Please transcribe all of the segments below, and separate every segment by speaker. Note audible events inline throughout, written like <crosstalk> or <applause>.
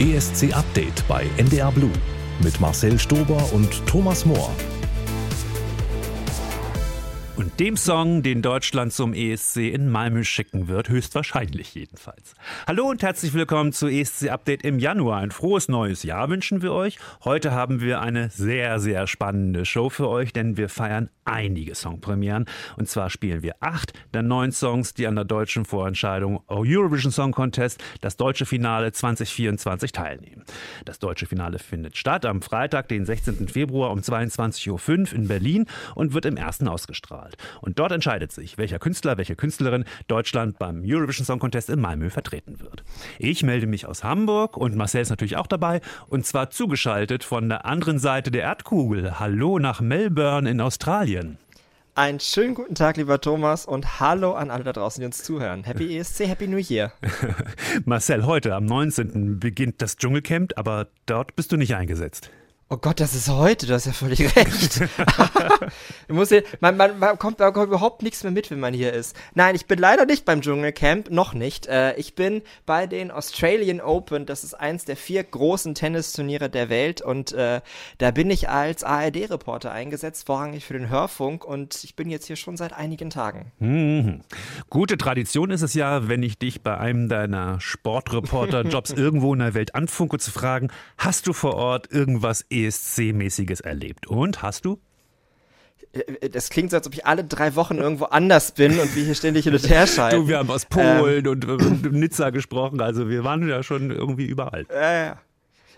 Speaker 1: ESC Update bei NDR Blue mit Marcel Stober und Thomas Mohr.
Speaker 2: Dem Song, den Deutschland zum ESC in Malmö schicken wird, höchstwahrscheinlich jedenfalls. Hallo und herzlich willkommen zu ESC Update im Januar. Ein frohes neues Jahr wünschen wir euch. Heute haben wir eine sehr, sehr spannende Show für euch, denn wir feiern einige Songpremieren. Und zwar spielen wir acht der neun Songs, die an der deutschen Vorentscheidung Eurovision Song Contest, das deutsche Finale 2024 teilnehmen. Das deutsche Finale findet statt am Freitag, den 16. Februar um 22.05 Uhr in Berlin und wird im ersten ausgestrahlt. Und dort entscheidet sich, welcher Künstler, welche Künstlerin Deutschland beim Eurovision Song Contest in Malmö vertreten wird. Ich melde mich aus Hamburg und Marcel ist natürlich auch dabei und zwar zugeschaltet von der anderen Seite der Erdkugel. Hallo nach Melbourne in Australien.
Speaker 3: Einen schönen guten Tag, lieber Thomas, und hallo an alle da draußen, die uns zuhören. Happy <laughs> ESC, Happy New Year.
Speaker 2: Marcel, heute am 19. beginnt das Dschungelcamp, aber dort bist du nicht eingesetzt.
Speaker 3: Oh Gott, das ist heute, du hast ja völlig <laughs> recht. muss hier, man, man, man, kommt, man kommt überhaupt nichts mehr mit, wenn man hier ist. Nein, ich bin leider nicht beim Dschungelcamp, noch nicht. Äh, ich bin bei den Australian Open, das ist eins der vier großen Tennisturniere der Welt und äh, da bin ich als ARD-Reporter eingesetzt, vorrangig für den Hörfunk und ich bin jetzt hier schon seit einigen Tagen.
Speaker 2: Mhm. Gute Tradition ist es ja, wenn ich dich bei einem deiner Sportreporter-Jobs <laughs> irgendwo in der Welt anfunke, zu fragen, hast du vor Ort irgendwas ESC-mäßiges erlebt. Und hast du?
Speaker 3: Äh, das klingt so, als ob ich alle drei Wochen irgendwo anders bin und wir hier ständig hin und her <laughs> schalten.
Speaker 2: Du, wir haben aus Polen ähm, und, und, Nizza gesprochen, also wir waren ja schon irgendwie überall.
Speaker 3: Äh,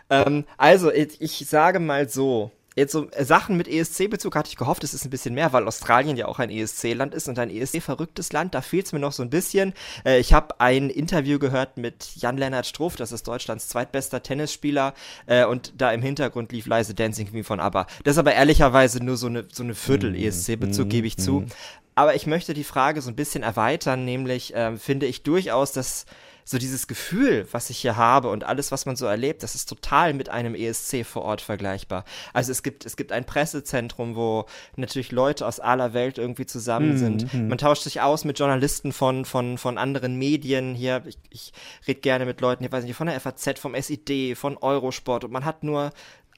Speaker 3: ähm, also, ich, ich sage mal so, Jetzt so äh, Sachen mit ESC-Bezug hatte ich gehofft, es ist ein bisschen mehr, weil Australien ja auch ein ESC-Land ist und ein ESC-verrücktes Land. Da fehlt es mir noch so ein bisschen. Äh, ich habe ein Interview gehört mit Jan-Lennart Struff, das ist Deutschlands zweitbester Tennisspieler. Äh, und da im Hintergrund lief leise Dancing Queen von ABBA. Das ist aber ehrlicherweise nur so eine, so eine Viertel-ESC-Bezug, mm, gebe ich mm. zu. Aber ich möchte die Frage so ein bisschen erweitern, nämlich äh, finde ich durchaus, dass so dieses Gefühl, was ich hier habe und alles, was man so erlebt, das ist total mit einem ESC vor Ort vergleichbar. Also es gibt, es gibt ein Pressezentrum, wo natürlich Leute aus aller Welt irgendwie zusammen mhm. sind. Mhm. Man tauscht sich aus mit Journalisten von, von, von anderen Medien hier. Ich, ich rede gerne mit Leuten, ich weiß nicht, von der FAZ, vom SID, von Eurosport und man hat nur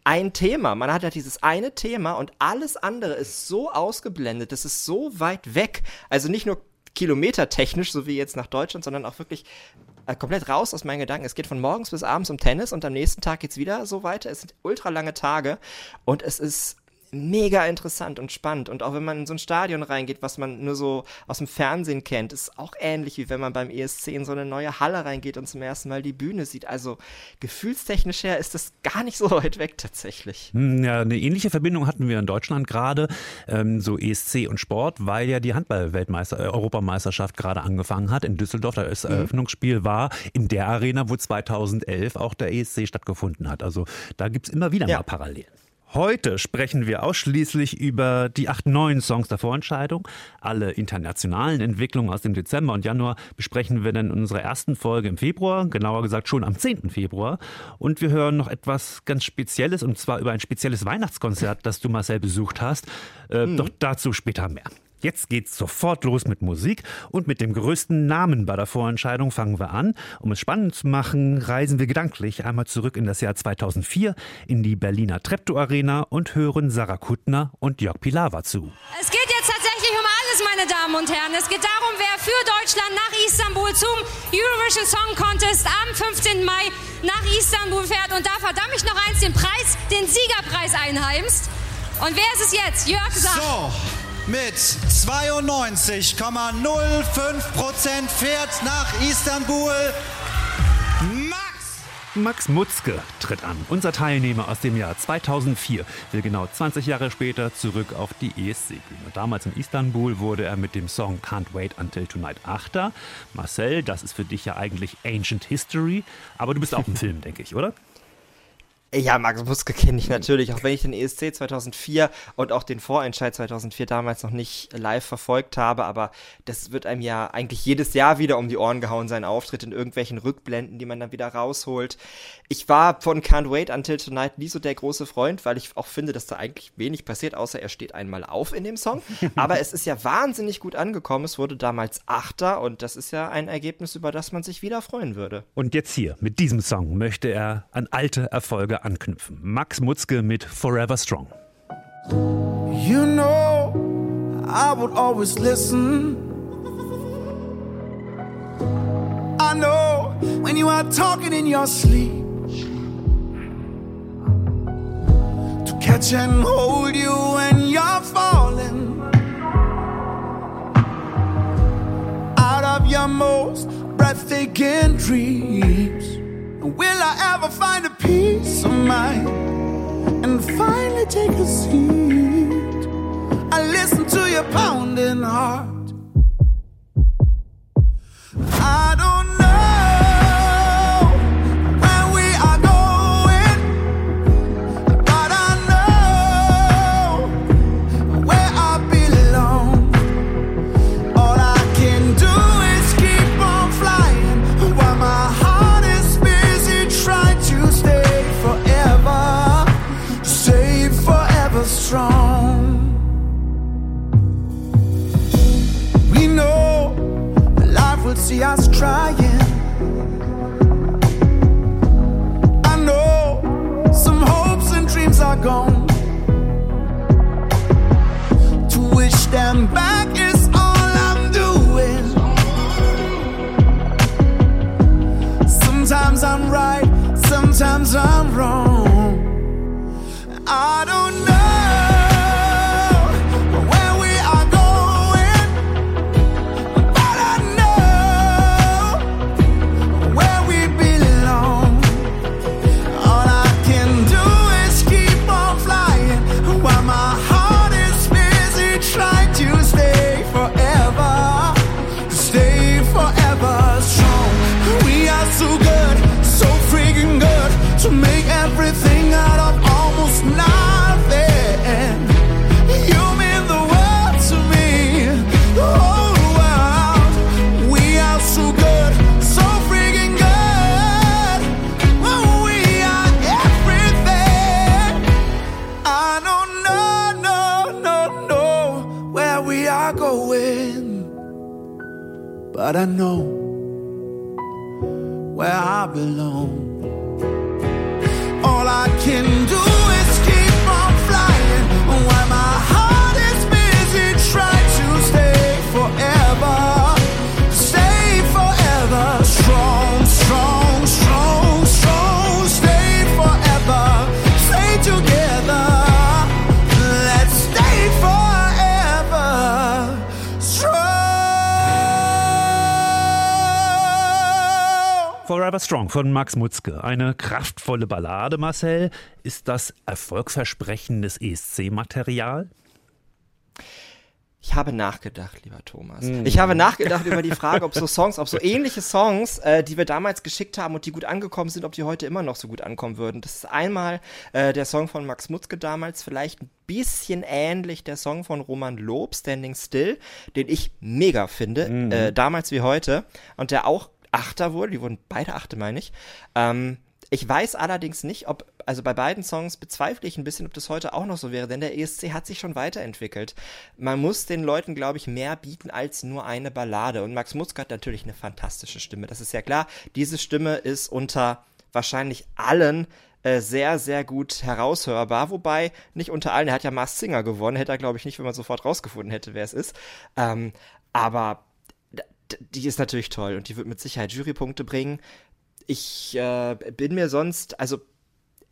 Speaker 3: ein Thema. Man hat ja dieses eine Thema und alles andere ist so ausgeblendet, das ist so weit weg. Also nicht nur kilometertechnisch, so wie jetzt nach Deutschland, sondern auch wirklich äh, komplett raus aus meinen Gedanken. Es geht von morgens bis abends um Tennis und am nächsten Tag geht es wieder so weiter. Es sind ultra lange Tage und es ist mega interessant und spannend. Und auch wenn man in so ein Stadion reingeht, was man nur so aus dem Fernsehen kennt, ist auch ähnlich, wie wenn man beim ESC in so eine neue Halle reingeht und zum ersten Mal die Bühne sieht. Also gefühlstechnisch her ist das gar nicht so <laughs> weit weg tatsächlich.
Speaker 2: Hm, ja, eine ähnliche Verbindung hatten wir in Deutschland gerade, ähm, so ESC und Sport, weil ja die Handball-Weltmeister, äh, Europameisterschaft gerade angefangen hat in Düsseldorf. Das mhm. Eröffnungsspiel war in der Arena, wo 2011 auch der ESC stattgefunden hat. Also da gibt es immer wieder ja. mal Parallelen. Heute sprechen wir ausschließlich über die acht neuen Songs der Vorentscheidung. Alle internationalen Entwicklungen aus dem Dezember und Januar besprechen wir dann in unserer ersten Folge im Februar, genauer gesagt schon am 10. Februar. Und wir hören noch etwas ganz Spezielles und zwar über ein spezielles Weihnachtskonzert, das du Marcel besucht hast. Äh, mhm. Doch dazu später mehr. Jetzt geht's sofort los mit Musik und mit dem größten Namen bei der Vorentscheidung fangen wir an. Um es spannend zu machen, reisen wir gedanklich einmal zurück in das Jahr 2004 in die Berliner Treptow Arena und hören Sarah Kuttner und Jörg Pilawa zu.
Speaker 4: Es geht jetzt tatsächlich um alles, meine Damen und Herren. Es geht darum, wer für Deutschland nach Istanbul zum Eurovision Song Contest am 15. Mai nach Istanbul fährt und da verdammt ich noch eins, den Preis, den Siegerpreis einheimst. Und wer ist es jetzt? Jörg sagt.
Speaker 5: So mit 92,05 Prozent fährt nach Istanbul Max.
Speaker 2: Max Mutzke tritt an. Unser Teilnehmer aus dem Jahr 2004 will genau 20 Jahre später zurück auf die ESC-Bühne. Damals in Istanbul wurde er mit dem Song Can't Wait Until Tonight Achter. Marcel, das ist für dich ja eigentlich Ancient History, aber du bist auch im <laughs> Film, denke ich, oder?
Speaker 3: Ja, Max Muske kenne ich natürlich, auch wenn ich den ESC 2004 und auch den Vorentscheid 2004 damals noch nicht live verfolgt habe, aber das wird einem ja eigentlich jedes Jahr wieder um die Ohren gehauen, sein Auftritt in irgendwelchen Rückblenden, die man dann wieder rausholt. Ich war von Can't Wait Until Tonight nie so der große Freund, weil ich auch finde, dass da eigentlich wenig passiert, außer er steht einmal auf in dem Song. <laughs> aber es ist ja wahnsinnig gut angekommen, es wurde damals Achter und das ist ja ein Ergebnis, über das man sich wieder freuen würde.
Speaker 2: Und jetzt hier, mit diesem Song möchte er an alte Erfolge anknüpfen. Max Mutzke mit Forever Strong.
Speaker 6: You know, I would always listen. I know when you are talking in your sleep to catch and hold you when you're falling out of your most breathtaking dreams. Will I ever find a peace of mind and finally take a seat? I listen to your pounding heart. I don't will see us trying. I know some hopes and dreams are gone. To wish them back is all I'm doing. Sometimes I'm right, sometimes I'm wrong. I but I know where I belong. Forever Strong
Speaker 2: von Max Mutzke. Eine kraftvolle Ballade, Marcel. Ist das erfolgsversprechendes ESC-Material?
Speaker 3: Ich habe nachgedacht, lieber Thomas. Ich habe nachgedacht über die Frage, ob so Songs, ob so ähnliche Songs, äh, die wir damals geschickt haben und die gut angekommen sind, ob die heute immer noch so gut ankommen würden. Das ist einmal äh, der Song von Max Mutzke damals, vielleicht ein bisschen ähnlich der Song von Roman Lob, Standing Still, den ich mega finde, äh, damals wie heute. Und der auch Achter wurde, die wurden beide Achte, meine ich. Ähm, ich weiß allerdings nicht, ob, also bei beiden Songs bezweifle ich ein bisschen, ob das heute auch noch so wäre, denn der ESC hat sich schon weiterentwickelt. Man muss den Leuten, glaube ich, mehr bieten als nur eine Ballade. Und Max Mutzke hat natürlich eine fantastische Stimme. Das ist ja klar. Diese Stimme ist unter wahrscheinlich allen äh, sehr, sehr gut heraushörbar. Wobei, nicht unter allen, er hat ja Mars Singer gewonnen, hätte er, glaube ich, nicht, wenn man sofort rausgefunden hätte, wer es ist. Ähm, aber die ist natürlich toll und die wird mit Sicherheit Jurypunkte bringen. Ich äh, bin mir sonst, also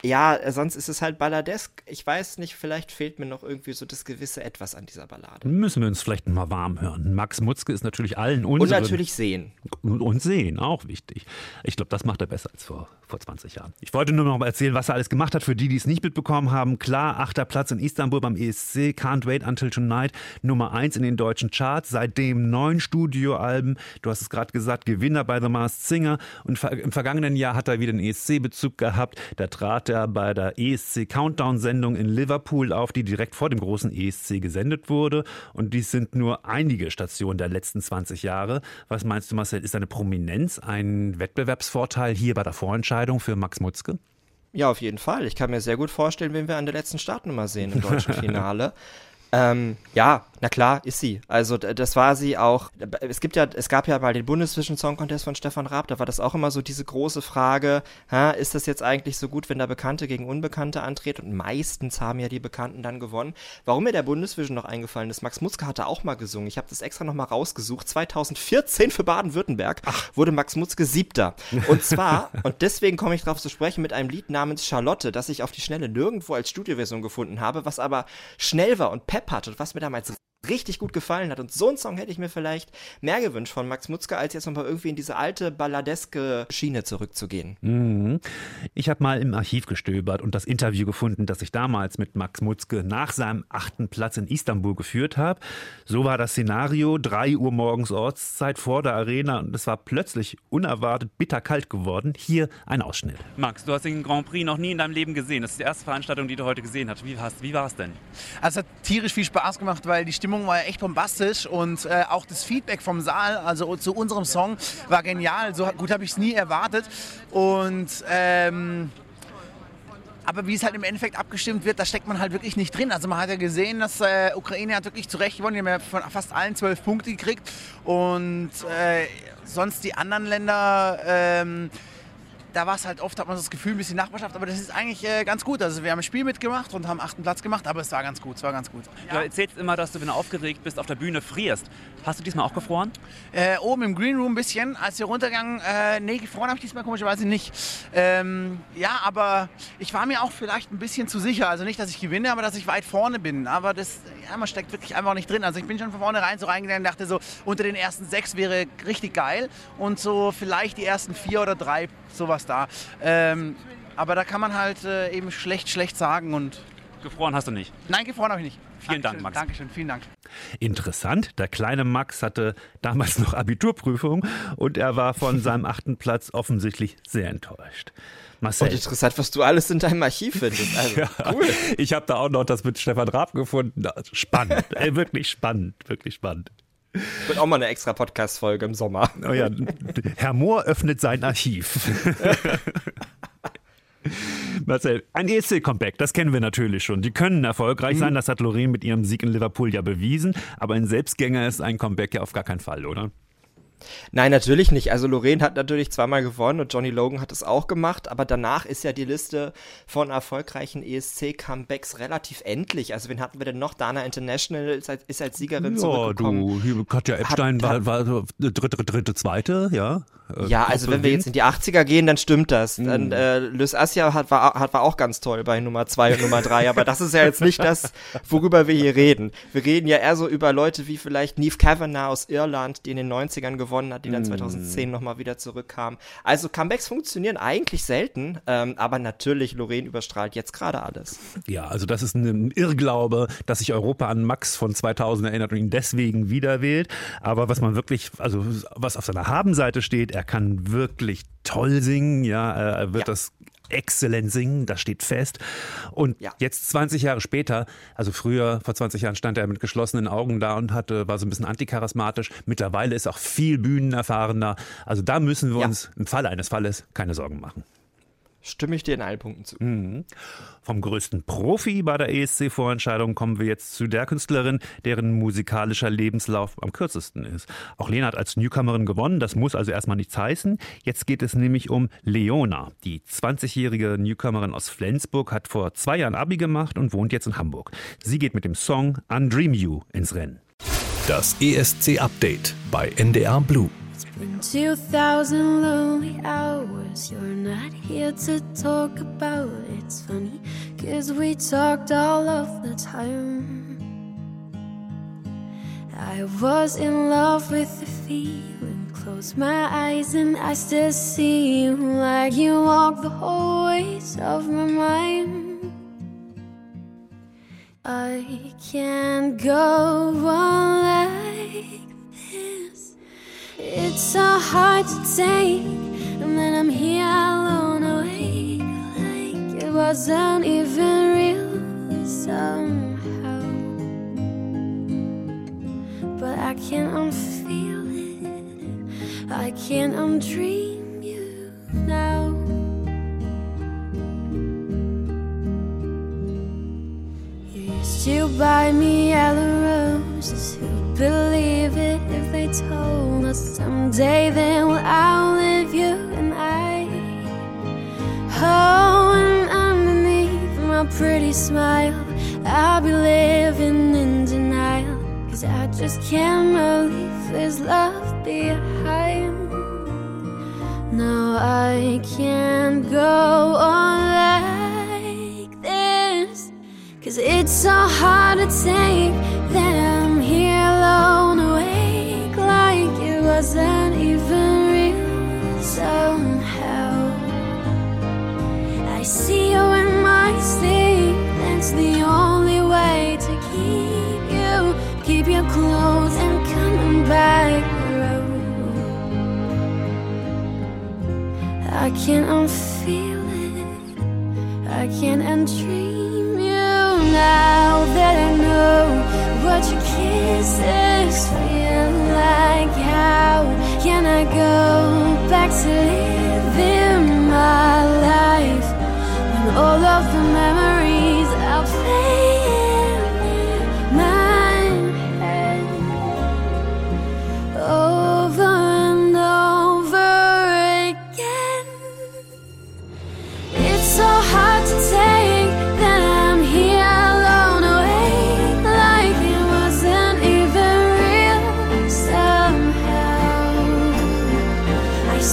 Speaker 3: ja, sonst ist es halt balladesk. Ich weiß nicht, vielleicht fehlt mir noch irgendwie so das gewisse Etwas an dieser Ballade.
Speaker 2: Müssen wir uns vielleicht mal warm hören. Max Mutzke ist natürlich allen
Speaker 3: Und
Speaker 2: unseren
Speaker 3: natürlich sehen.
Speaker 2: und, und sehen, auch wichtig. Ich glaube, das macht er besser als vor, vor 20 Jahren. Ich wollte nur noch mal erzählen, was er alles gemacht hat, für die, die es nicht mitbekommen haben. Klar, achter Platz in Istanbul beim ESC, Can't Wait Until Tonight, Nummer eins in den deutschen Charts, seitdem neun Studioalben. Du hast es gerade gesagt, Gewinner bei The Masked Singer. Und im vergangenen Jahr hat er wieder einen ESC-Bezug gehabt. Da trat er er bei der ESC Countdown-Sendung in Liverpool auf, die direkt vor dem großen ESC gesendet wurde. Und dies sind nur einige Stationen der letzten 20 Jahre. Was meinst du, Marcel, ist seine Prominenz ein Wettbewerbsvorteil hier bei der Vorentscheidung für Max Mutzke?
Speaker 3: Ja, auf jeden Fall. Ich kann mir sehr gut vorstellen, wen wir an der letzten Startnummer sehen im deutschen <laughs> Finale. Ähm, ja, na klar, ist sie. Also das war sie auch. Es gibt ja, es gab ja mal den Bundesvision Song Contest von Stefan Raab, da war das auch immer so diese große Frage, ha, ist das jetzt eigentlich so gut, wenn da Bekannte gegen Unbekannte antreten? Und meistens haben ja die Bekannten dann gewonnen. Warum mir der Bundesvision noch eingefallen ist, Max Mutzke hatte auch mal gesungen. Ich habe das extra nochmal rausgesucht. 2014 für Baden-Württemberg wurde Max Mutzke siebter. Und zwar, und deswegen komme ich drauf zu sprechen, mit einem Lied namens Charlotte, das ich auf die Schnelle nirgendwo als Studioversion gefunden habe, was aber schnell war und Pep hatte was mir damals richtig gut gefallen hat. Und so einen Song hätte ich mir vielleicht mehr gewünscht von Max Mutzke, als jetzt nochmal irgendwie in diese alte balladeske Schiene zurückzugehen.
Speaker 2: Mhm. Ich habe mal im Archiv gestöbert und das Interview gefunden, das ich damals mit Max Mutzke nach seinem achten Platz in Istanbul geführt habe. So war das Szenario, 3 Uhr morgens Ortszeit vor der Arena und es war plötzlich unerwartet bitterkalt geworden. Hier ein Ausschnitt. Max, du hast den Grand Prix noch nie in deinem Leben gesehen. Das ist die erste Veranstaltung, die du heute gesehen hast. Wie, hast, wie war es denn?
Speaker 7: Also es hat tierisch viel Spaß gemacht, weil die Stimmung war ja echt bombastisch und äh, auch das Feedback vom Saal, also zu unserem Song, war genial. So gut habe ich es nie erwartet. Und ähm, aber wie es halt im Endeffekt abgestimmt wird, da steckt man halt wirklich nicht drin. Also man hat ja gesehen, dass äh, Ukraine hat wirklich zurecht gewonnen. Die haben ja von fast allen zwölf Punkte gekriegt. Und äh, sonst die anderen Länder, ähm, da war es halt oft, hat man das Gefühl, ein bisschen Nachbarschaft. Aber das ist eigentlich äh, ganz gut. Also wir haben ein Spiel mitgemacht und haben achten Platz gemacht, aber es war ganz gut, es war ganz gut.
Speaker 2: Du erzählst immer, dass du, wenn du aufgeregt bist, auf der Bühne frierst. Hast du diesmal auch gefroren?
Speaker 7: Äh, oben im Green Room ein bisschen, als wir runtergegangen, äh, nee, gefroren habe ich diesmal komischerweise nicht. Ähm, ja, aber ich war mir auch vielleicht ein bisschen zu sicher. Also nicht, dass ich gewinne, aber dass ich weit vorne bin. Aber das, ja, man steckt wirklich einfach nicht drin. Also ich bin schon von vornherein so reingegangen und dachte so, unter den ersten sechs wäre richtig geil. Und so vielleicht die ersten vier oder drei, sowas da. Ähm, aber da kann man halt äh, eben schlecht, schlecht sagen und
Speaker 2: Gefroren hast du nicht.
Speaker 7: nein, gefroren habe ich nicht.
Speaker 2: Vielen Dank,
Speaker 7: Dankeschön,
Speaker 2: Max.
Speaker 7: Dankeschön, vielen Dank.
Speaker 2: Interessant, der kleine Max hatte damals noch Abiturprüfung und er war von seinem <laughs> achten Platz offensichtlich sehr enttäuscht. Marcel.
Speaker 3: Und interessant, was du alles in deinem Archiv findest. Also, <laughs> cool.
Speaker 2: Ich habe da auch noch das mit Stefan Raab gefunden. Spannend, ey, <laughs> wirklich spannend, wirklich spannend.
Speaker 3: Wird auch mal eine extra Podcast-Folge im Sommer.
Speaker 2: Oh ja, Herr Mohr öffnet sein Archiv. <laughs> Marcel, ein ESC-Comeback, das kennen wir natürlich schon. Die können erfolgreich sein, das hat Lorraine mit ihrem Sieg in Liverpool ja bewiesen. Aber ein Selbstgänger ist ein Comeback ja auf gar keinen Fall, oder?
Speaker 3: Nein, natürlich nicht. Also Lorraine hat natürlich zweimal gewonnen und Johnny Logan hat es auch gemacht, aber danach ist ja die Liste von erfolgreichen ESC-Comebacks relativ endlich. Also wen hatten wir denn noch? Dana International ist als, ist als Siegerin
Speaker 2: Ja,
Speaker 3: zurückgekommen.
Speaker 2: du, hier, Katja Epstein
Speaker 3: Hat-
Speaker 2: war, war so dritte, dritte, zweite, ja. Äh,
Speaker 3: Ja, also wenn wir jetzt in die 80er gehen, dann stimmt das. Dann äh, Lys Assia hat, war, hat, war auch ganz toll bei Nummer 2 und Nummer 3, aber das ist ja jetzt nicht das, worüber wir hier reden. Wir reden ja eher so über Leute wie vielleicht Neve Kavanagh aus Irland, die in den 90ern gewonnen hat, die dann 2010 nochmal wieder zurückkam. Also Comebacks funktionieren eigentlich selten, ähm, aber natürlich Lorraine überstrahlt jetzt gerade alles.
Speaker 2: Ja, also das ist ein Irrglaube, dass sich Europa an Max von 2000 erinnert und ihn deswegen wieder wählt. Aber was man wirklich, also was auf seiner Habenseite steht, er kann wirklich toll singen, ja, er wird
Speaker 3: Ja.
Speaker 2: das exzellent singen, das steht fest. Und
Speaker 3: Ja.
Speaker 2: jetzt 20 Jahre später, also früher, vor 20 Jahren stand er mit geschlossenen Augen da und hatte, war so ein bisschen anticharismatisch. Mittlerweile ist er auch viel bühnenerfahrener. Also da müssen wir
Speaker 3: Ja.
Speaker 2: uns im Falle eines Falles keine Sorgen machen.
Speaker 3: Stimme ich dir in allen Punkten zu.
Speaker 2: Vom größten Profi bei der ESC-Vorentscheidung kommen wir jetzt zu der Künstlerin, deren musikalischer Lebenslauf am kürzesten ist. Auch Lena hat als Newcomerin gewonnen, das muss also erstmal nichts heißen. Jetzt geht es nämlich um Leona. Die 20-jährige Newcomerin aus Flensburg hat vor zwei Jahren Abi gemacht und wohnt jetzt in Hamburg. Sie geht mit dem Song Undream You ins Rennen.
Speaker 1: Das ESC-Update bei NDR Blue.
Speaker 8: Been 2000 lonely hours. You're not here to talk about. It's funny, cause we talked all of the time. I was in love with the feeling. Close my eyes and I still see you like you walk the hallways of my mind. I can't go on like. It's so hard to take, and then I'm here alone awake, like it was wasn't even real somehow. But I can't unfeel it. I can't undream you now. You used to buy me yellow roses. Who'd believe it if they told someday they will outlive you and I? Oh, and underneath my pretty smile, I'll be living in denial. Cause I just can't believe there's love behind. No, I can't go on like this. Cause it's so hard to take wasn't even real somehow. I see you in my sleep, that's the only way to keep you, keep you close and coming back around. I can't unfeel it. I can't undream you now that I know what your kisses feel like. Can I go back to living my life when all of the memories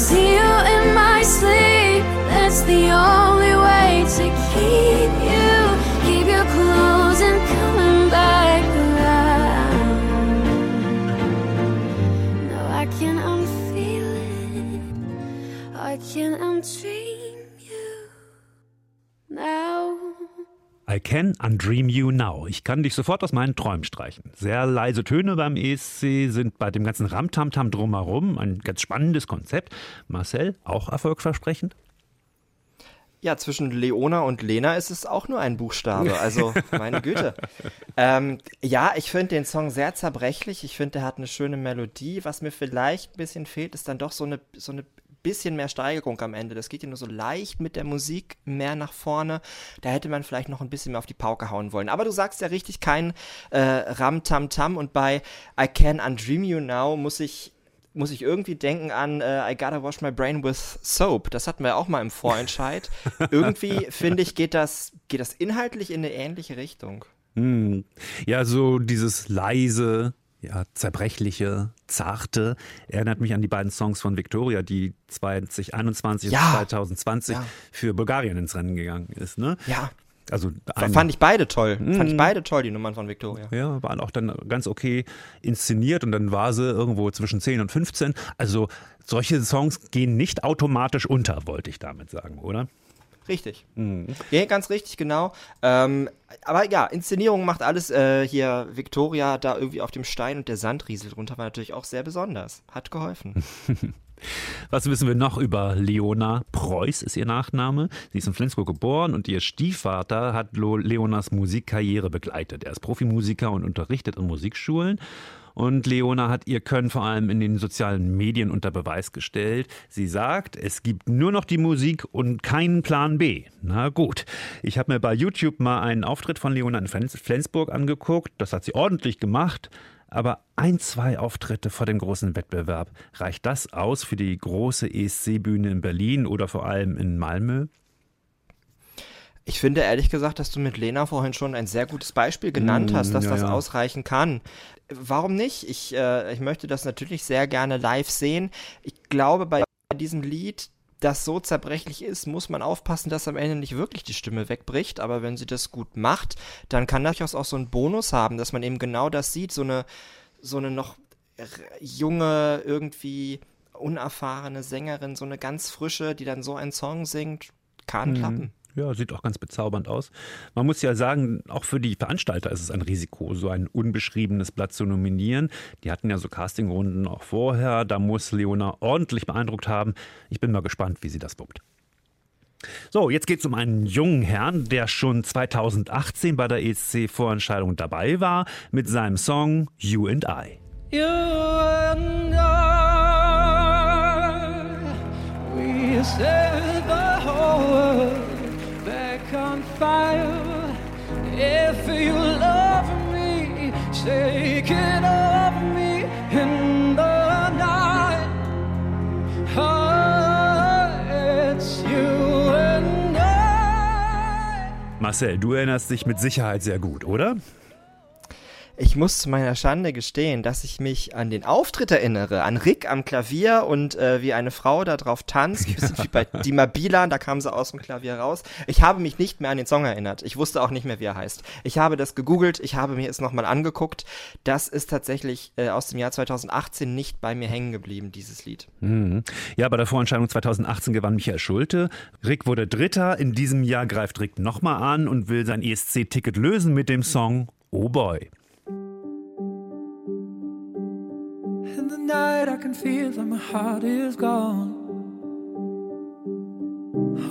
Speaker 8: see you in my sleep, that's the only way to keep you, keep you close and coming back around. No, I can't unfeel it. I can't undream
Speaker 2: I can undream you now. Ich kann dich sofort aus meinen Träumen streichen. Sehr leise Töne beim ESC sind bei dem ganzen Ramtamtam drumherum ein ganz spannendes Konzept. Marcel, auch erfolgversprechend?
Speaker 3: Ja, zwischen Leona und Lena ist es auch nur ein Buchstabe. Also, meine Güte. <laughs> Ähm, ja, ich finde den Song sehr zerbrechlich. Ich finde, er hat eine schöne Melodie. Was mir vielleicht ein bisschen fehlt, ist dann doch so eine, so eine bisschen mehr Steigerung am Ende. Das geht ja nur so leicht mit der Musik mehr nach vorne. Da hätte man vielleicht noch ein bisschen mehr auf die Pauke hauen wollen. Aber du sagst ja richtig kein äh, Ram Tam Tam und bei I Can Undream You Now muss ich muss ich irgendwie denken an äh, I Gotta Wash My Brain with Soap. Das hatten wir auch mal im Vorentscheid. <laughs> irgendwie finde ich geht das geht das inhaltlich in eine ähnliche Richtung.
Speaker 2: Hm. Ja, so dieses leise, ja, zerbrechliche, zarte erinnert mich an die beiden Songs von Victoria, die 2021
Speaker 3: Ja.
Speaker 2: und 2020
Speaker 3: Ja.
Speaker 2: für Bulgarien ins Rennen gegangen ist. Ne?
Speaker 3: Ja,
Speaker 2: Also
Speaker 3: fand ich beide toll. Fand ich
Speaker 2: Mhm.
Speaker 3: beide toll die Nummern von Victoria.
Speaker 2: Ja, waren auch dann ganz okay inszeniert und dann war sie irgendwo zwischen 10 und 15. Also solche Songs gehen nicht automatisch unter, wollte ich damit sagen, oder?
Speaker 3: Richtig. Ja, ganz richtig, genau. Ähm, aber ja, Inszenierung macht alles. Äh, hier Victoria da irgendwie auf dem Stein und der Sand rieselt runter, war natürlich auch sehr besonders. Hat geholfen. <laughs>
Speaker 2: Was wissen wir noch über Leona Preuß ist ihr Nachname. Sie ist in Flensburg geboren und ihr Stiefvater hat Leonas Musikkarriere begleitet. Er ist Profimusiker und unterrichtet in Musikschulen. Und Leona hat ihr Können vor allem in den sozialen Medien unter Beweis gestellt. Sie sagt, es gibt nur noch die Musik und keinen Plan B. Na gut, ich habe mir bei YouTube mal einen Auftritt von Leona in Flens- Flensburg angeguckt. Das hat sie ordentlich gemacht. Aber ein, zwei Auftritte vor dem großen Wettbewerb, reicht das aus für die große ESC-Bühne in Berlin oder vor allem in Malmö?
Speaker 3: Ich finde ehrlich gesagt, dass du mit Lena vorhin schon ein sehr gutes Beispiel genannt hast, dass
Speaker 2: ja,
Speaker 3: das
Speaker 2: ja.
Speaker 3: ausreichen kann. Warum nicht? Ich, äh, ich möchte das natürlich sehr gerne live sehen. Ich glaube, bei diesem Lied, das so zerbrechlich ist, muss man aufpassen, dass am Ende nicht wirklich die Stimme wegbricht. Aber wenn sie das gut macht, dann kann das durchaus auch so einen Bonus haben, dass man eben genau das sieht, so eine, so eine noch junge, irgendwie unerfahrene Sängerin, so eine ganz frische, die dann so einen Song singt, kann klappen.
Speaker 2: Ja, sieht auch ganz bezaubernd aus. Man muss ja sagen, auch für die Veranstalter ist es ein Risiko, so ein unbeschriebenes Blatt zu nominieren. Die hatten ja so Castingrunden auch vorher. Da muss Leona ordentlich beeindruckt haben. Ich bin mal gespannt, wie sie das wuppt. So, jetzt geht es um einen jungen Herrn, der schon 2018 bei der ESC-Vorentscheidung dabei war mit seinem Song You and I.
Speaker 9: You and I, we set the whole world me, take it over me in the night. Oh, it's you and I.
Speaker 2: Marcel, du erinnerst dich mit Sicherheit sehr gut, oder?
Speaker 3: Ich muss zu meiner Schande gestehen, dass ich mich an den Auftritt erinnere, an Rick am Klavier und äh, wie eine Frau da drauf tanzt, ein bisschen wie bei Dima Bilan, da kam sie aus dem Klavier raus. Ich habe mich nicht mehr an den Song erinnert. Ich wusste auch nicht mehr, wie er heißt. Ich habe das gegoogelt, ich habe mir es nochmal angeguckt. Das ist tatsächlich äh, aus dem Jahr 2018 nicht bei mir hängen geblieben, dieses Lied.
Speaker 2: Mhm. Ja, bei der Vorentscheidung 2018 gewann Michael Schulte. Rick wurde Dritter. In diesem Jahr greift Rick nochmal an und will sein ESC-Ticket lösen mit dem Song Oh Boy.
Speaker 9: In the night, I can feel that my heart is gone.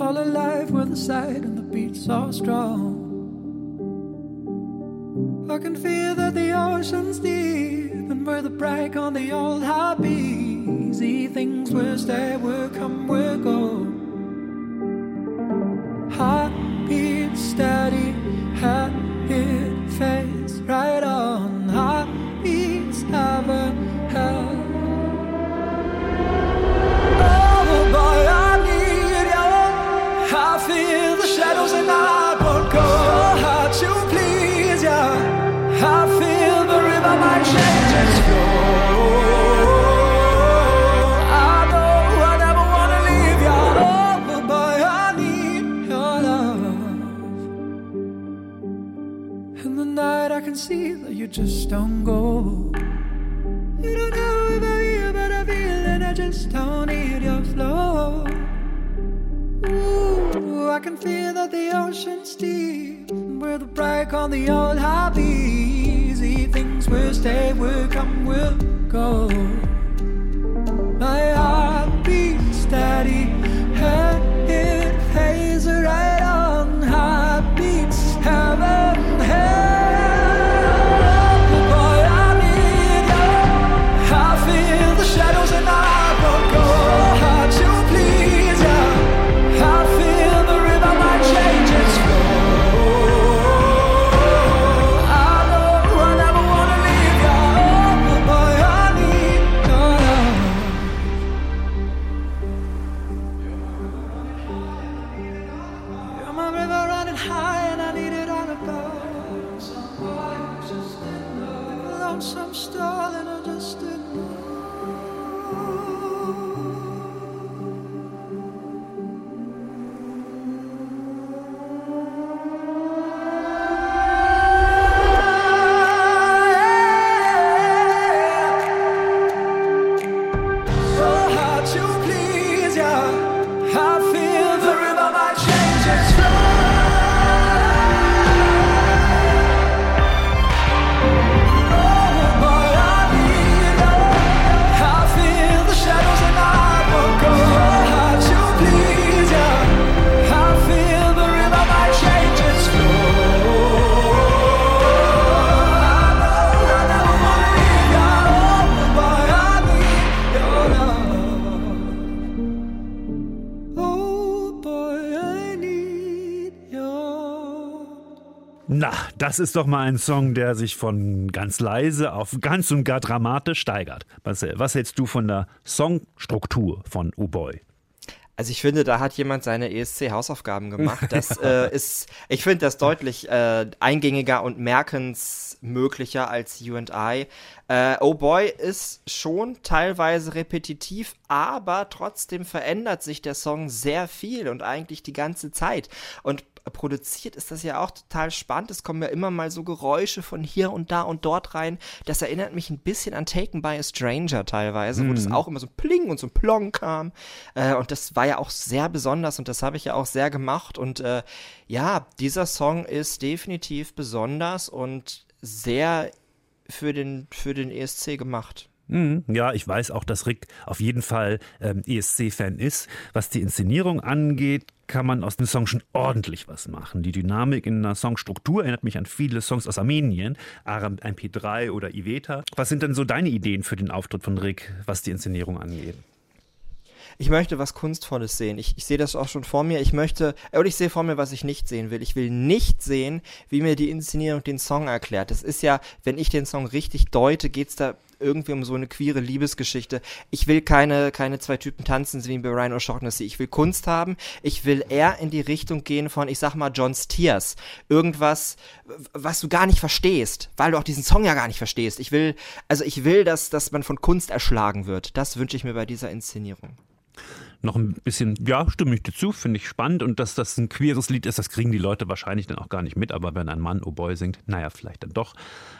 Speaker 9: All alive with the sight and the beat so strong. I can feel that the ocean's deep and we're the break on the old happy. Easy things will stay, will come, will go. Heart just don't go. You don't know about me, but I feel and I just don't need your flow. Ooh, I can feel that the ocean's deep. We're the break on the old happy. Easy things will stay, will come, will go. My heart beats steady, head it pays right
Speaker 2: das ist doch mal ein Song, der sich von ganz leise auf ganz und gar dramatisch steigert. Marcel, was hältst du von der Songstruktur von Oh Boy?
Speaker 3: Also ich finde, da hat jemand seine ESC-Hausaufgaben <laughs> gemacht. Das äh, ist, ich finde das deutlich äh, eingängiger und merkensmöglicher als You and I. Äh, oh Boy ist schon teilweise repetitiv, aber trotzdem verändert sich der Song sehr viel und eigentlich die ganze Zeit. Und produziert ist das ja auch total spannend. Es kommen ja immer mal so Geräusche von hier und da und dort rein. Das erinnert mich ein bisschen an Taken by a Stranger teilweise, wo das auch immer so Pling und so Plong kam. Äh, und das war ja auch sehr besonders und das habe ich ja auch sehr gemacht. Und äh, ja, dieser Song ist definitiv besonders und sehr für den, für den ESC gemacht.
Speaker 2: Mhm, Ja, ich weiß auch, dass Rick auf jeden Fall ähm, ESC-Fan ist. Was die Inszenierung angeht, kann man aus dem Song schon ordentlich was machen. Die Dynamik in der Songstruktur erinnert mich an viele Songs aus Armenien, Aram MP3 oder Iveta. Was sind denn so deine Ideen für den Auftritt von Rick, was die Inszenierung angeht?
Speaker 3: Ich möchte was Kunstvolles sehen. Ich, ich sehe das auch schon vor mir. Ich möchte, äh, oder ich sehe vor mir, was ich nicht sehen will. Ich will nicht sehen, wie mir die Inszenierung den Song erklärt. Das ist ja, wenn ich den Song richtig deute, geht's da irgendwie um so eine queere Liebesgeschichte. Ich will keine, keine zwei Typen tanzen wie bei Ryan O'Shaughnessy. Ich will Kunst haben. Ich will eher in die Richtung gehen von, ich sag mal, John Stiers. Irgendwas, was du gar nicht verstehst, weil du auch diesen Song ja gar nicht verstehst. Ich will, also ich will, dass, dass man von Kunst erschlagen wird. Das wünsche ich mir bei dieser Inszenierung.
Speaker 2: Noch ein bisschen, ja, stimme ich dir zu, finde ich spannend. Und dass das ein queeres Lied ist, das kriegen die Leute wahrscheinlich dann auch gar nicht mit. Aber wenn ein Mann Oh Boy singt, naja, vielleicht dann doch.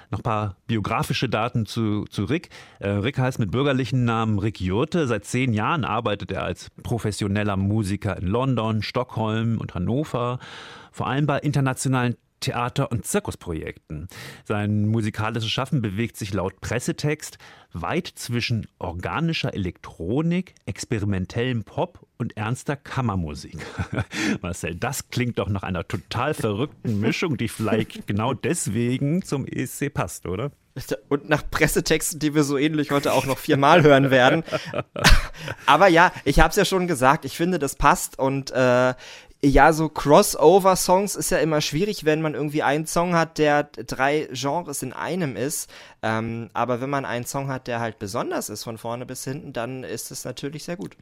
Speaker 2: Noch ein paar biografische Daten zu, zu Rick. Äh, Rick heißt mit bürgerlichen Namen Rick Jurte. Seit zehn Jahren arbeitet er als professioneller Musiker in London, Stockholm und Hannover. Vor allem bei internationalen Theater- und Zirkusprojekten. Sein musikalisches Schaffen bewegt sich laut Pressetext weit zwischen organischer Elektronik, experimentellem Pop und ernster Kammermusik. <laughs> Marcel, das klingt doch nach einer total verrückten Mischung, die vielleicht genau deswegen zum ESC passt, oder?
Speaker 3: Und nach Pressetexten, die wir so ähnlich heute auch noch viermal hören werden. <laughs> Aber ja, ich habe es ja schon gesagt, ich finde, das passt und äh, ja, so Crossover-Songs ist ja immer schwierig, wenn man irgendwie einen Song hat, der drei Genres in einem ist. Ähm, aber wenn man einen Song hat, der halt besonders ist von vorne bis hinten, dann ist es natürlich sehr gut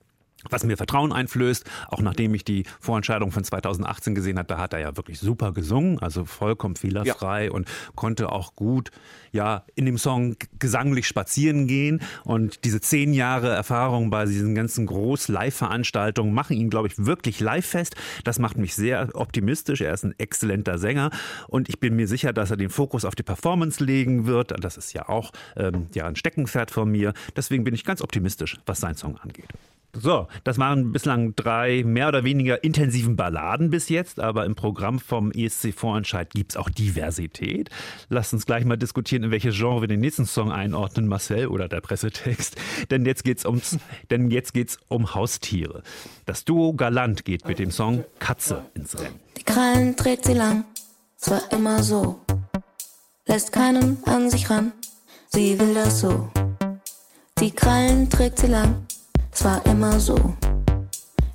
Speaker 2: was mir Vertrauen einflößt, auch nachdem ich die Vorentscheidung von 2018 gesehen habe, da hat er ja wirklich super gesungen, also vollkommen fehlerfrei ja. und konnte auch gut ja in dem Song gesanglich spazieren gehen und diese zehn Jahre Erfahrung bei diesen ganzen Groß-Live-Veranstaltungen machen ihn, glaube ich, wirklich live fest. Das macht mich sehr optimistisch. Er ist ein exzellenter Sänger und ich bin mir sicher, dass er den Fokus auf die Performance legen wird. Das ist ja auch ähm, ja ein Steckenpferd von mir. Deswegen bin ich ganz optimistisch, was sein Song angeht. So, das waren bislang drei mehr oder weniger intensiven Balladen bis jetzt, aber im Programm vom ESC-Vorentscheid gibt es auch Diversität. Lasst uns gleich mal diskutieren, in welches Genre wir den nächsten Song einordnen, Marcel oder der Pressetext. <laughs> Denn jetzt geht's ums, denn jetzt geht's um Haustiere. Das Duo Galant geht mit dem Song Katze ins Rennen.
Speaker 10: Die Krallen dreht sie lang, zwar immer so, lässt keinen an sich ran, sie will das so. Die Krallen trägt sie lang, es war immer so.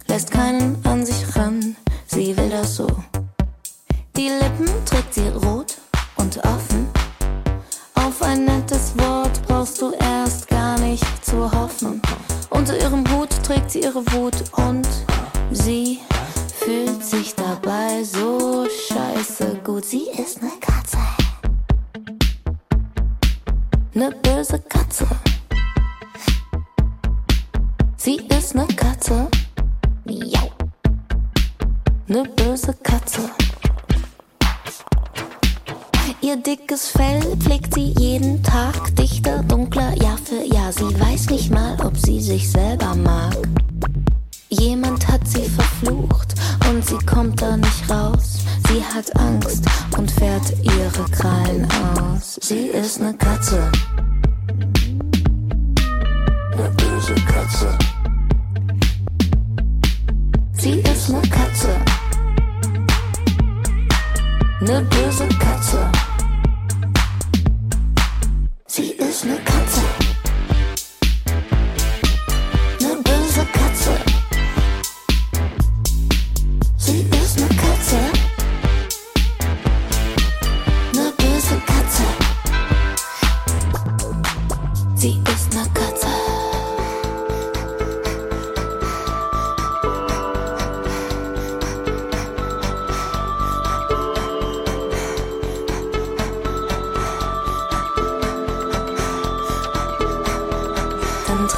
Speaker 10: Lässt keinen an sich ran, sie will das so. Die Lippen trägt sie rot und offen. Auf ein nettes Wort brauchst du erst gar nicht zu hoffen. Unter ihrem Hut trägt sie ihre Wut und sie fühlt sich dabei so scheiße gut. Sie ist ne Katze. Ne böse Katze. Sie ist ne Katze. Miau. Ne böse Katze. Ihr dickes Fell pflegt sie jeden Tag dichter, dunkler, Jahr für Jahr. Sie weiß nicht mal, ob sie sich selber mag. Jemand hat sie verflucht und sie kommt da nicht raus. Sie hat Angst und fährt ihre Krallen aus. Sie ist ne Katze. Ne böse Katze. Sie ist ne Katze. Ne böse Katze. Sie ist ne Katze.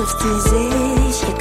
Speaker 10: Trifft sie sich, ihr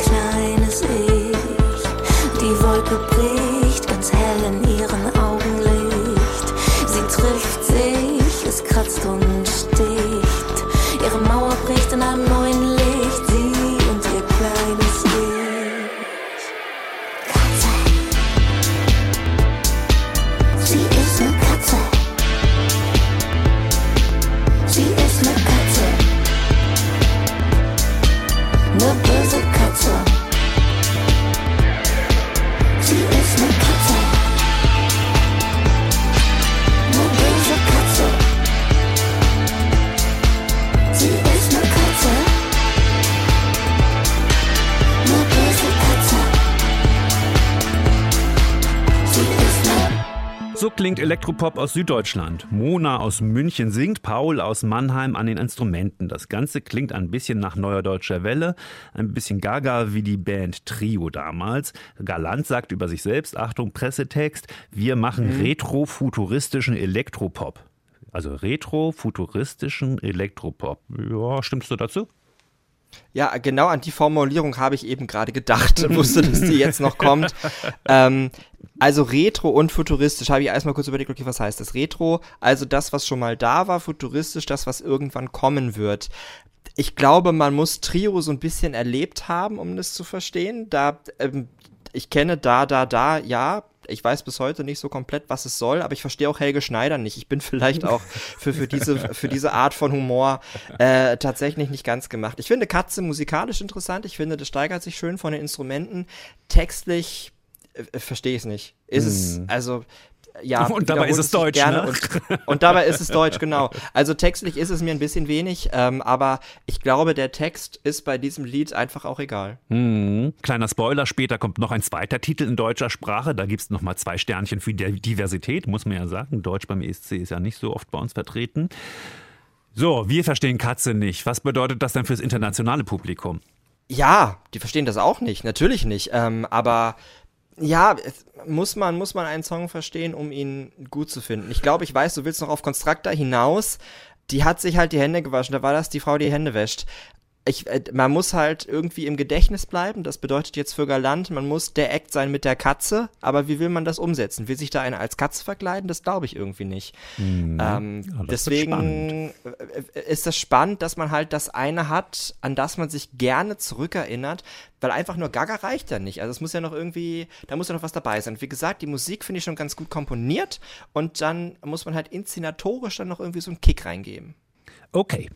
Speaker 2: Elektropop aus Süddeutschland. Mona aus München singt, Paul aus Mannheim an den Instrumenten. Das Ganze klingt ein bisschen nach neuer deutscher Welle, ein bisschen gaga wie die Band Trio damals. Galant sagt über sich selbst, Achtung, Pressetext, wir machen
Speaker 3: Mhm.
Speaker 2: retro-futuristischen Elektropop. Also retro-futuristischen Elektropop. Ja, stimmst du dazu?
Speaker 3: Ja, genau an die Formulierung habe ich eben gerade gedacht und wusste, dass die jetzt noch kommt. Ähm, also Retro und futuristisch habe ich erstmal kurz überlegt, okay, was heißt das? Retro, also das, was schon mal da war, futuristisch, das, was irgendwann kommen wird. Ich glaube, man muss Trio so ein bisschen erlebt haben, um das zu verstehen. Da, ähm, ich kenne da, da, da, ja. Ich weiß bis heute nicht so komplett, was es soll, aber ich verstehe auch Helge Schneider nicht. Ich bin vielleicht auch für, für, diese, für diese Art von Humor äh, tatsächlich nicht ganz gemacht. Ich finde Katze musikalisch interessant. Ich finde, das steigert sich schön von den Instrumenten. Textlich äh, verstehe ich es nicht. Ist es, also, ja.
Speaker 2: Und dabei ist es Deutsch,
Speaker 3: gerne
Speaker 2: ne?
Speaker 3: und, und dabei ist es Deutsch, genau. Also textlich ist es mir ein bisschen wenig, ähm, aber ich glaube, der Text ist bei diesem Lied einfach auch egal.
Speaker 2: Mhm. Kleiner Spoiler, später kommt noch ein zweiter Titel in deutscher Sprache. Da gibt es nochmal zwei Sternchen für die Diversität, muss man ja sagen. Deutsch beim ESC ist ja nicht so oft bei uns vertreten. So, wir verstehen Katze nicht. Was bedeutet das denn fürs internationale Publikum?
Speaker 3: Ja, die verstehen das auch nicht, natürlich nicht. Ähm, aber ja, muss man, muss man einen Song verstehen, um ihn gut zu finden. Ich glaube, ich weiß, du willst noch auf Constructor hinaus. Die hat sich halt die Hände gewaschen. Da war das die Frau, die Hände wäscht. Ich, äh, man muss halt irgendwie im Gedächtnis bleiben. Das bedeutet jetzt für Galant, man muss der Act sein mit der Katze. Aber wie will man das umsetzen? Will sich da einer als Katze verkleiden? Das glaube ich irgendwie nicht. Ähm,
Speaker 2: Mhm. Ja, das wird
Speaker 3: deswegen äh, ist das spannend, dass man halt das eine hat, an das man sich gerne zurückerinnert, weil einfach nur Gaga reicht ja nicht. Also es muss ja noch irgendwie, da muss ja noch was dabei sein. Wie gesagt, die Musik finde ich schon ganz gut komponiert und dann muss man halt inszenatorisch dann noch irgendwie so einen Kick reingeben.
Speaker 2: Okay.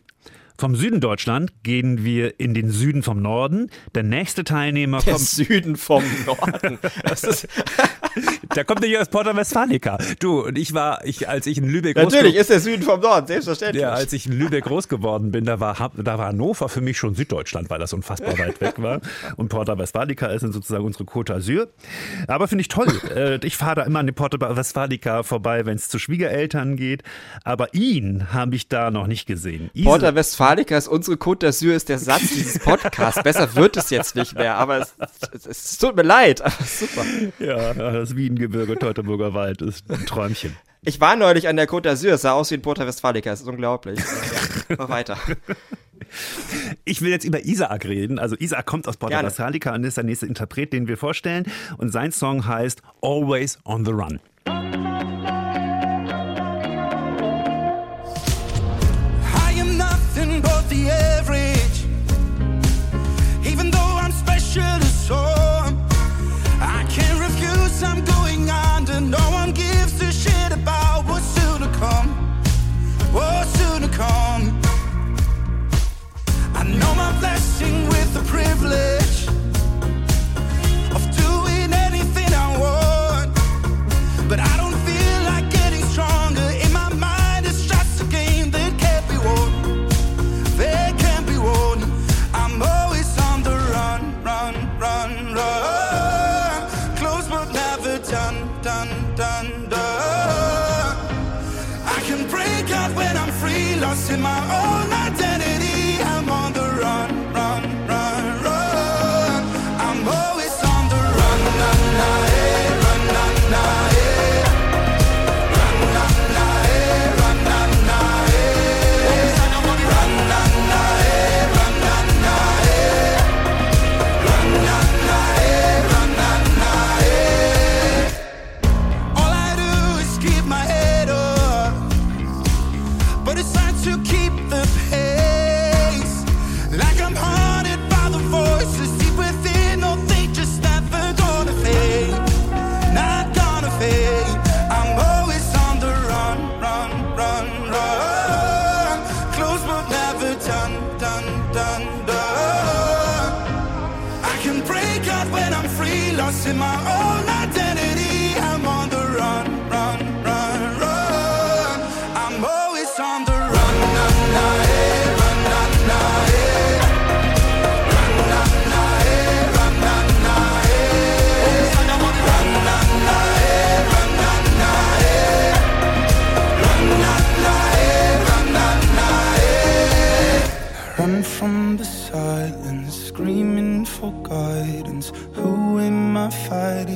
Speaker 2: Vom Süden Deutschland gehen wir in den Süden vom Norden. Der nächste Teilnehmer
Speaker 3: Der
Speaker 2: kommt.
Speaker 3: Süden vom Norden. <laughs> Das ist, <laughs>
Speaker 2: Der kommt nicht aus Porta Westfalica. Du, und ich war, ich, als ich in Lübeck
Speaker 3: natürlich ist der Süden vom Norden, selbstverständlich.
Speaker 2: Ja, als ich in Lübeck groß geworden bin, da war, da war Hannover für mich schon Süddeutschland, weil das unfassbar weit weg war. Und Porta Westfalica ist dann sozusagen unsere Côte d'Azur. Aber finde ich toll. Äh, Ich fahre da immer an die Porta Westfalica vorbei, wenn es zu Schwiegereltern geht. Aber ihn habe ich da noch nicht gesehen.
Speaker 3: Porta Westfalica ist unsere Côte d'Azur, ist der Satz <laughs> dieses Podcasts. Besser wird es jetzt nicht mehr, aber es, es, es tut mir leid. <laughs> Super.
Speaker 2: ja, das Wiengebirge, Teutoburger Wald ist ein Träumchen.
Speaker 3: Ich war neulich an der Côte d'Azur, es sah aus wie ein Porta Westfalica, es ist unglaublich. Ja, <laughs> mal weiter.
Speaker 2: Ich will jetzt über Isaac reden. Also Isaac kommt aus Porta. Westfalica und ist der nächste Interpret, den wir vorstellen. Und sein Song heißt Always on the Run.
Speaker 6: The average.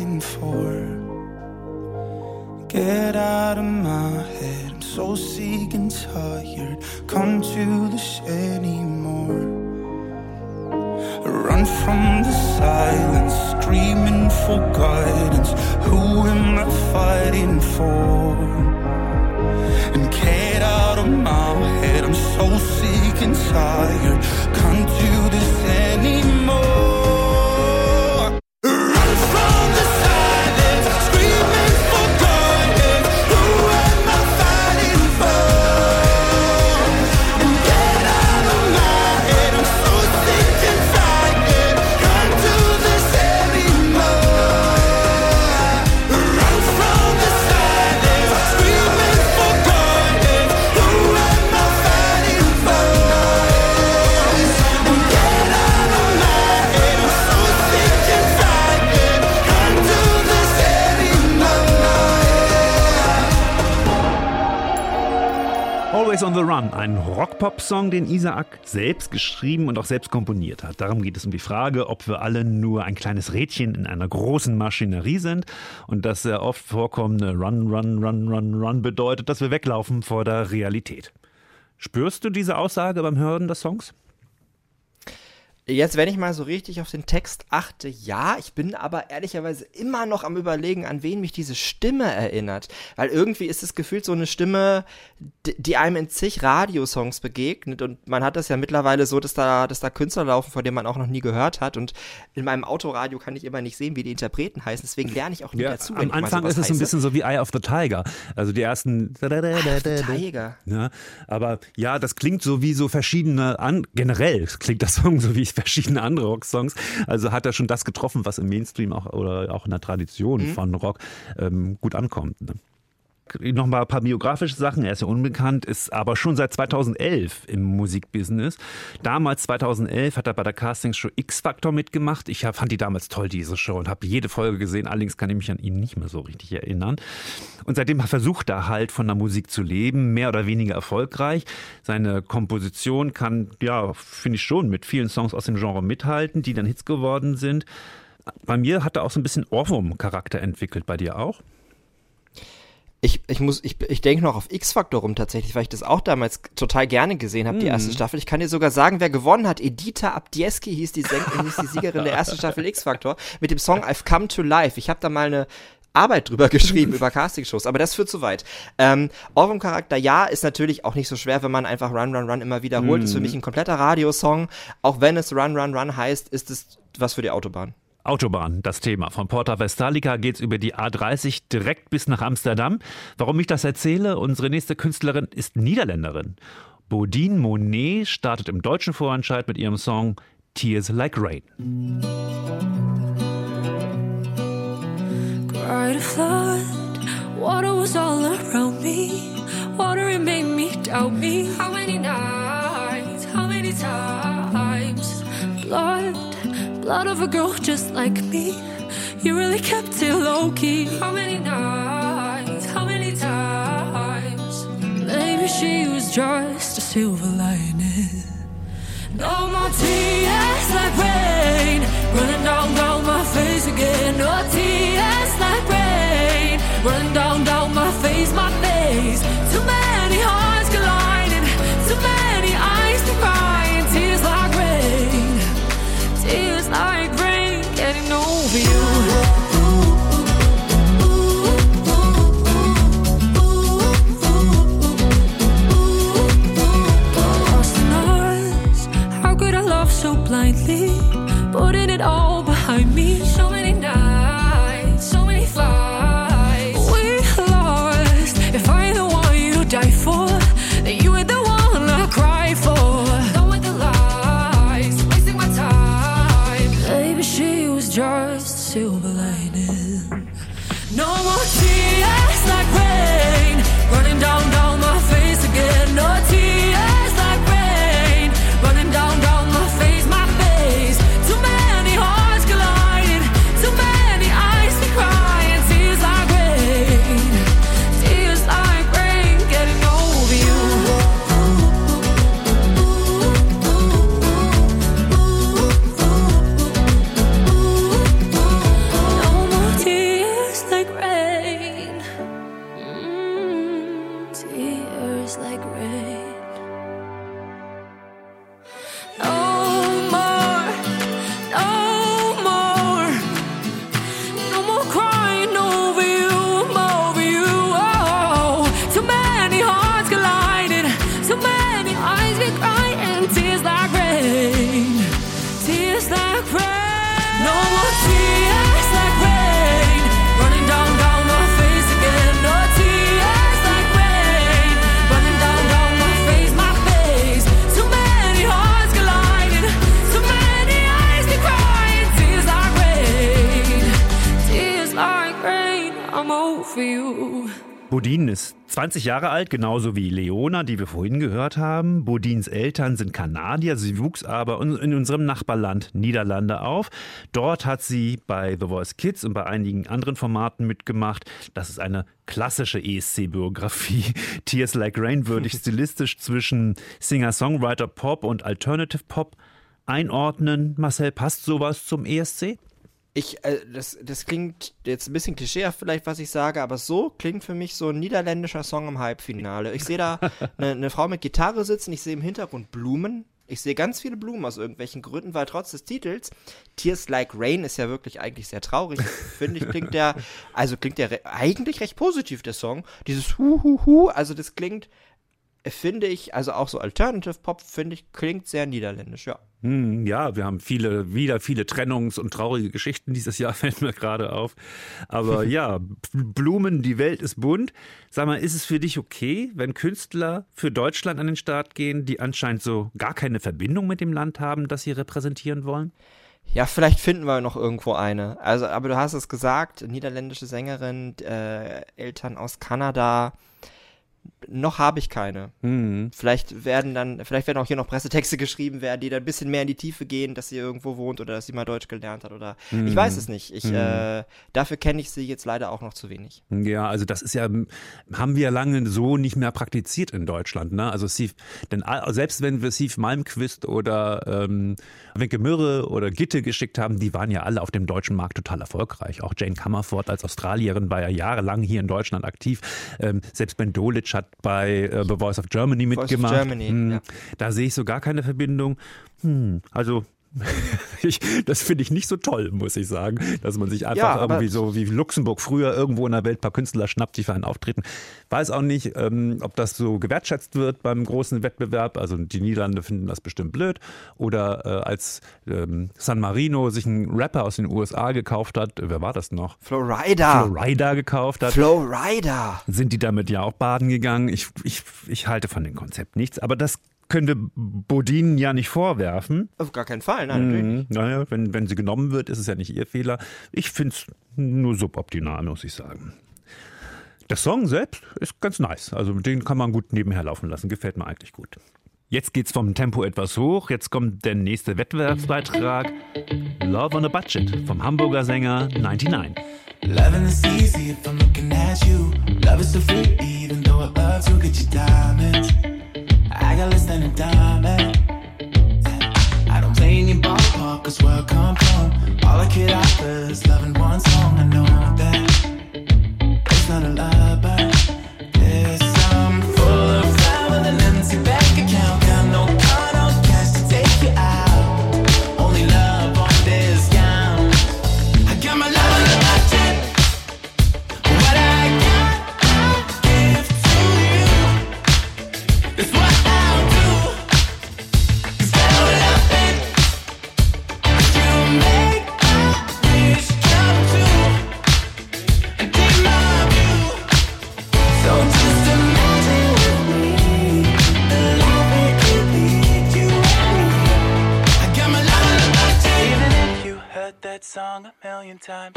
Speaker 6: Fighting for? Get out of my head, I'm so sick and tired. Come to this anymore. Run from the silence, screaming for guidance. Who am I fighting for? And get out of my head, I'm so sick and tired.
Speaker 2: Always on the Run, ein Rock-Pop-Song, den Isaac selbst geschrieben und auch selbst komponiert hat. Darum geht es um die Frage, ob wir alle nur ein kleines Rädchen in einer großen Maschinerie sind und das sehr oft vorkommende Run, Run, Run, Run, Run bedeutet, dass wir weglaufen vor der Realität. Spürst du diese Aussage beim Hören des Songs?
Speaker 3: Jetzt, wenn ich mal so richtig auf den Text achte, ja, ich bin aber ehrlicherweise immer noch am Überlegen, an wen mich diese Stimme erinnert. Weil irgendwie ist es gefühlt so eine Stimme, die einem in zig Radiosongs begegnet. Und man hat das ja mittlerweile so, dass da, dass da Künstler laufen, von denen man auch noch nie gehört hat. Und in meinem Autoradio kann ich immer nicht sehen, wie die Interpreten heißen. Deswegen lerne ich auch nie dazu. wenn
Speaker 2: am
Speaker 3: ich
Speaker 2: Anfang ist es so ein
Speaker 3: heiße.
Speaker 2: bisschen so wie Eye of the Tiger. Also die ersten.
Speaker 3: Tiger.
Speaker 2: Ja, aber ja, das klingt so wie so verschiedene, an, generell klingt das Song so wie verschiedene andere Rocksongs. Also hat er schon das getroffen, was im Mainstream auch oder auch in der Tradition
Speaker 3: Mhm.
Speaker 2: von Rock ähm, gut ankommt. Ne? Noch mal ein paar biografische Sachen. Er ist ja unbekannt, ist aber schon seit 2011 im Musikbusiness. Damals, 2011, hat er bei der Castingshow X-Factor mitgemacht. Ich fand die damals toll, diese Show, und habe jede Folge gesehen. Allerdings kann ich mich an ihn nicht mehr so richtig erinnern. Und seitdem versucht er halt von der Musik zu leben, mehr oder weniger erfolgreich. Seine Komposition kann, ja, finde ich schon, mit vielen Songs aus dem Genre mithalten, die dann Hits geworden sind. Bei mir hat er auch so ein bisschen Ohrwurm-Charakter entwickelt. Bei dir auch?
Speaker 3: Ich, ich muss, ich, ich denke noch auf X-Factor rum tatsächlich, weil ich das auch damals total gerne gesehen habe, die erste Staffel. Ich kann dir sogar sagen, wer gewonnen hat. Edita Abdieski hieß die, Säng <laughs> hieß die Siegerin der ersten Staffel X-Factor mit dem Song I've Come to Life. Ich habe da mal eine Arbeit drüber geschrieben, über Castingshows, aber das führt zu weit. Ähm, Ohrwurm-Charakter, ja, ist natürlich auch nicht so schwer, wenn man einfach Run, Run, Run immer wiederholt. Ist für mich ein kompletter Radiosong. Auch wenn es Run, Run, Run heißt, ist es was für die Autobahn.
Speaker 2: Autobahn, das Thema. Von Porta Westalica geht's über die A30 direkt bis nach Amsterdam. Warum ich das erzähle? Unsere nächste Künstlerin ist Niederländerin. Bodine Monet startet im deutschen Vorentscheid mit ihrem Song Tears Like Rain.
Speaker 8: Cried a flood, water was all around me. Water it made me doubt me. How many nights, how many times? Blood, blood of a girl just like me. You really kept it low key. How many nights, how many times? Maybe she was just a silver lining. No more tears like rain running down down my face again. No tears like rain running down down my face, my face. Too many blindly? Putting it all behind
Speaker 2: 20 Jahre alt, genauso wie Leona, die wir vorhin gehört haben. Bodins Eltern sind Kanadier, sie wuchs aber in unserem Nachbarland Niederlande auf. Dort hat sie bei The Voice Kids und bei einigen anderen Formaten mitgemacht. Das ist eine klassische ESC-Biografie. <laughs> Tears Like Rain würde ich <laughs> stilistisch zwischen Singer-Songwriter Pop und Alternative Pop einordnen. Marcel, passt sowas zum ESC?
Speaker 3: Ich, äh, das, das klingt jetzt ein bisschen klischeehaft vielleicht, was ich sage, aber so klingt für mich so ein niederländischer Song im Halbfinale. Ich sehe da <laughs> eine ne Frau mit Gitarre sitzen, ich sehe im Hintergrund Blumen. Ich sehe ganz viele Blumen aus irgendwelchen Gründen, weil trotz des Titels Tears Like Rain ist ja wirklich eigentlich sehr traurig. Finde ich, klingt der, also klingt der re eigentlich recht positiv, der Song. Dieses Hu, Hu, Hu, also das klingt, finde ich, also auch so Alternative Pop, finde ich, klingt sehr niederländisch, ja.
Speaker 2: Hm, ja, wir haben viele, wieder viele Trennungs- und traurige Geschichten dieses Jahr, <laughs> fällt mir gerade auf. Aber <laughs> ja, Blumen, die Welt ist bunt. Sag mal, ist es für dich okay, wenn Künstler für Deutschland an den Start gehen, die anscheinend so gar keine Verbindung mit dem Land haben, das sie repräsentieren wollen?
Speaker 3: Ja, vielleicht finden wir noch irgendwo eine. Also, aber du hast es gesagt, niederländische Sängerin, äh, Eltern aus Kanada. Noch habe ich keine.
Speaker 2: Hm.
Speaker 3: Vielleicht werden dann, vielleicht werden auch hier noch Pressetexte geschrieben werden, die dann ein bisschen mehr in die Tiefe gehen, dass sie irgendwo wohnt oder dass sie mal Deutsch gelernt hat oder ich weiß es nicht. Ich, äh, dafür kenne ich sie jetzt leider auch noch zu wenig.
Speaker 2: Ja, also das ist ja, haben wir ja lange so nicht mehr praktiziert in Deutschland. Ne? Also Steve, denn selbst wenn wir Steve Malmquist oder ähm, Wenke Mürre oder Gitte geschickt haben, die waren ja alle auf dem deutschen Markt total erfolgreich. Auch Jane Comerford als Australierin war ja jahrelang hier in Deutschland aktiv. Ähm, selbst Ben Dolic hat bei äh, The Voice of Germany
Speaker 3: Voice of
Speaker 2: mitgemacht.
Speaker 3: Germany,
Speaker 2: Hm,
Speaker 3: ja.
Speaker 2: Da sehe ich so gar keine Verbindung. Hm, also <laughs> ich, das finde ich nicht so toll, muss ich sagen, dass man sich einfach
Speaker 3: Ja,
Speaker 2: irgendwie so wie Luxemburg früher irgendwo in der Welt ein paar Künstler schnappt, die für einen auftreten. Weiß auch nicht, ähm, ob das so gewertschätzt wird beim großen Wettbewerb. Also die Niederlande finden das bestimmt blöd. Oder äh, als ähm, San Marino sich einen Rapper aus den USA gekauft hat, wer war das noch?
Speaker 3: Florida!
Speaker 2: Florida gekauft hat.
Speaker 3: Florida!
Speaker 2: sind die damit ja auch baden gegangen. Ich, ich, ich halte von dem Konzept nichts, aber das können wir Bodin ja nicht vorwerfen.
Speaker 3: Auf gar keinen Fall, nein, natürlich.
Speaker 2: Mhm. Naja, wenn, wenn sie genommen wird, ist es ja nicht ihr Fehler. Ich finde es nur suboptimal, muss ich sagen. Der Song selbst ist ganz nice. Also den kann man gut nebenher laufen lassen. Gefällt mir eigentlich gut. Jetzt geht's vom Tempo etwas hoch. Jetzt kommt der nächste Wettbewerbsbeitrag. Love on a Budget vom Hamburger Sänger 99.
Speaker 6: Loving is easy if I'm looking at you. Love is so free, even though I love to get you diamonds. I got less than a diamond. I don't play your ballpark, cause where I come from, all I could offer is loving one song. I know that it's not a lie, million times.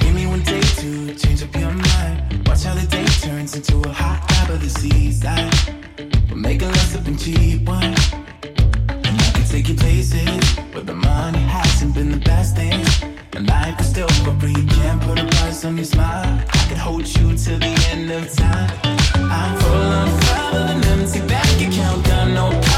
Speaker 6: Give me one day to change up your mind. Watch how the day turns into a hot lap of the seaside. We're making love something cheap wine. And I can take you places where the money hasn't been the best thing. And life is still for free. Can't put a price on your smile. I could hold you till the end of time. I'm full fire with an empty bank account. Got no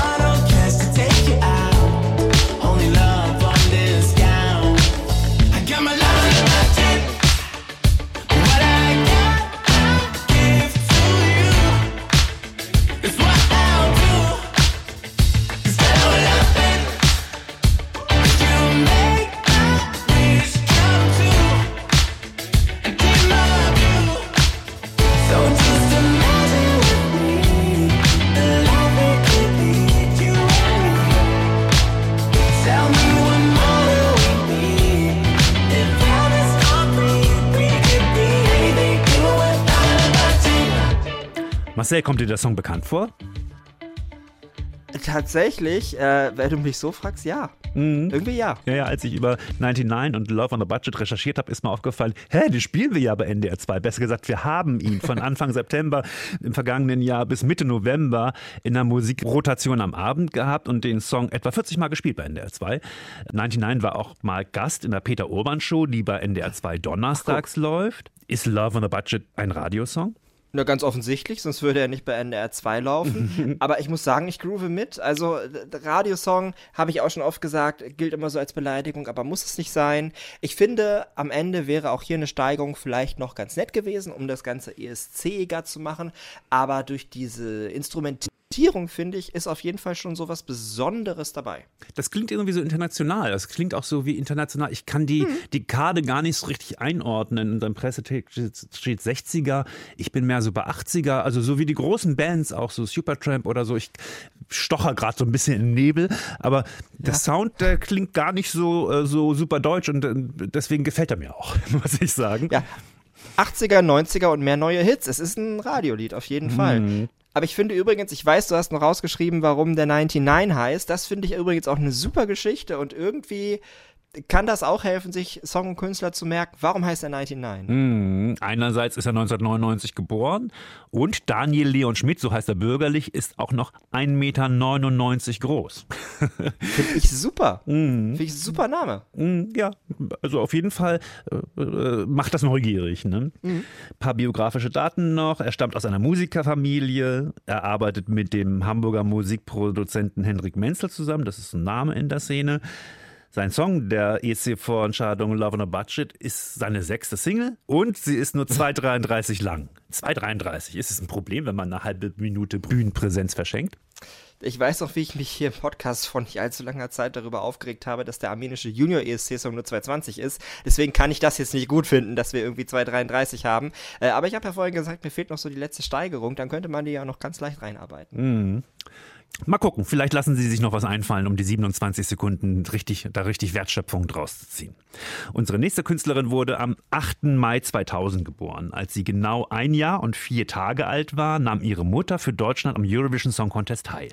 Speaker 2: Marcel, kommt dir der Song bekannt vor?
Speaker 3: tatsächlich, äh, wenn du mich so fragst, ja.
Speaker 2: Mhm.
Speaker 3: Irgendwie ja.
Speaker 2: Ja, ja, als ich über 99 und Love on the Budget recherchiert habe, ist mir aufgefallen, hä, den spielen wir ja bei NDR 2. Besser gesagt, wir haben ihn von <laughs> Anfang September im vergangenen Jahr bis Mitte November in der Musikrotation am Abend gehabt und den Song etwa 40 Mal gespielt bei NDR 2. 99 war auch mal Gast in der Peter Urban Show, die bei NDR 2 donnerstags läuft. Ist Love on the Budget ein Radiosong?
Speaker 3: Na, ganz offensichtlich, sonst würde er nicht bei NDR 2 laufen. <laughs> Aber ich muss sagen, ich groove mit. Also, Radiosong, habe ich auch schon oft gesagt, gilt immer so als Beleidigung, aber muss es nicht sein. Ich finde, am Ende wäre auch hier eine Steigerung vielleicht noch ganz nett gewesen, um das Ganze ESC-iger zu machen. Aber durch diese Instrumentierung, finde ich, ist auf jeden Fall schon so was Besonderes dabei.
Speaker 2: Das klingt irgendwie so international. Das klingt auch so wie international. Ich kann die, die Karte gar nicht so richtig einordnen. In deinem Pressetext steht 60er. Ich bin mehr so bei 80er. Also so wie die großen Bands, auch so Supertramp oder so. Ich stocher gerade so ein bisschen im Nebel. Aber der Sound, der klingt gar nicht so, äh, so super deutsch und äh, deswegen gefällt er mir auch, <laughs> muss ich sagen.
Speaker 3: Ja. 80er, 90er und mehr neue Hits. Es ist ein Radiolied, auf jeden Fall. Aber ich finde übrigens, ich weiß, du hast noch rausgeschrieben, warum der 99 heißt. Das finde ich übrigens auch eine super Geschichte und irgendwie kann das auch helfen, sich Song und Künstler zu merken. Warum heißt er 99?
Speaker 2: Mhm. Einerseits ist er 1999 geboren und Daniel Leon Schmidt, so heißt er bürgerlich, ist auch noch 1,99 Meter groß. <laughs>
Speaker 3: Finde ich super. Finde ich ein super Name.
Speaker 2: Mm, Ja, also auf jeden Fall äh, äh, macht das neugierig. Ne? Ein paar biografische Daten noch. Er stammt aus einer Musikerfamilie. Er arbeitet mit dem Hamburger Musikproduzenten Hendrik Menzel zusammen. Das ist ein Name in der Szene. Sein Song der EC-Vorentscheidung Love on a Budget ist seine sechste Single und sie ist nur 2,33 lang. 2,33. Ist es ein Problem, wenn man eine halbe Minute Bühnenpräsenz verschenkt?
Speaker 3: Ich weiß noch, wie ich mich hier im Podcast vor nicht allzu langer Zeit darüber aufgeregt habe, dass der armenische Junior ESC-Song nur 220 ist. Deswegen kann ich das jetzt nicht gut finden, dass wir irgendwie 233 haben. Äh, aber ich habe ja vorhin gesagt, mir fehlt noch so die letzte Steigerung. Dann könnte man die ja noch ganz leicht reinarbeiten.
Speaker 2: Mal gucken, vielleicht lassen Sie sich noch was einfallen, um die 27 Sekunden richtig, da richtig Wertschöpfung draus zu ziehen. Unsere nächste Künstlerin wurde am 8. Mai 2000 geboren. Als sie genau ein Jahr und vier Tage alt war, nahm ihre Mutter für Deutschland am Eurovision Song Contest teil.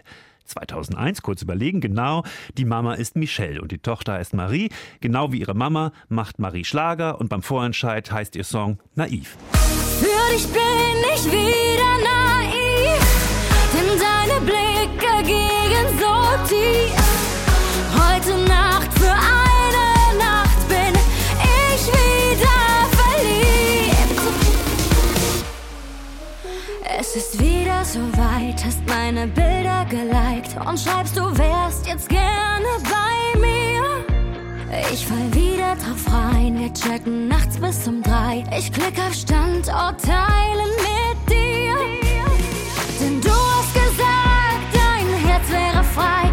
Speaker 2: 2001, kurz überlegen, genau, die Mama ist Michelle und die Tochter heißt Marie. Genau wie ihre Mama macht Marie Schlager und beim Vorentscheid heißt ihr Song Naiv.
Speaker 11: Für dich bin ich wieder naiv, denn deine Blicke gehen so tief. Heute Nacht für eine Nacht bin ich wieder verliebt. Es ist wieder soweit, hast meine Bilder geliked und schreibst, du wärst jetzt gerne bei mir. Ich fall wieder drauf rein, wir chatten nachts bis um drei. Ich klick auf Standort teilen mit Herz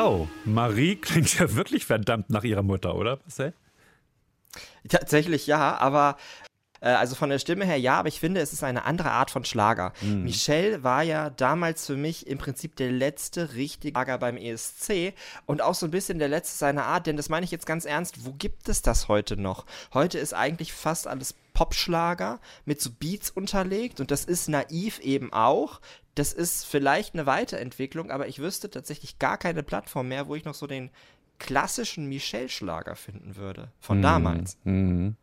Speaker 2: Wow, Marie klingt ja wirklich verdammt nach ihrer Mutter, oder Marcel?
Speaker 3: Tatsächlich ja, aber also von der Stimme her ja, aber ich finde, es ist eine andere Art von Schlager.
Speaker 2: Mhm.
Speaker 3: Michelle war ja damals für mich im Prinzip der letzte richtige Schlager beim ESC und auch so ein bisschen der letzte seiner Art, denn das meine ich jetzt ganz ernst, wo gibt es das heute noch? Heute ist eigentlich fast alles Popschlager mit so Beats unterlegt und das ist naiv eben auch. Das ist vielleicht eine Weiterentwicklung, aber ich wüsste tatsächlich gar keine Plattform mehr, wo ich noch so den klassischen Michelle-Schlager finden würde. Von damals.
Speaker 2: Mhm.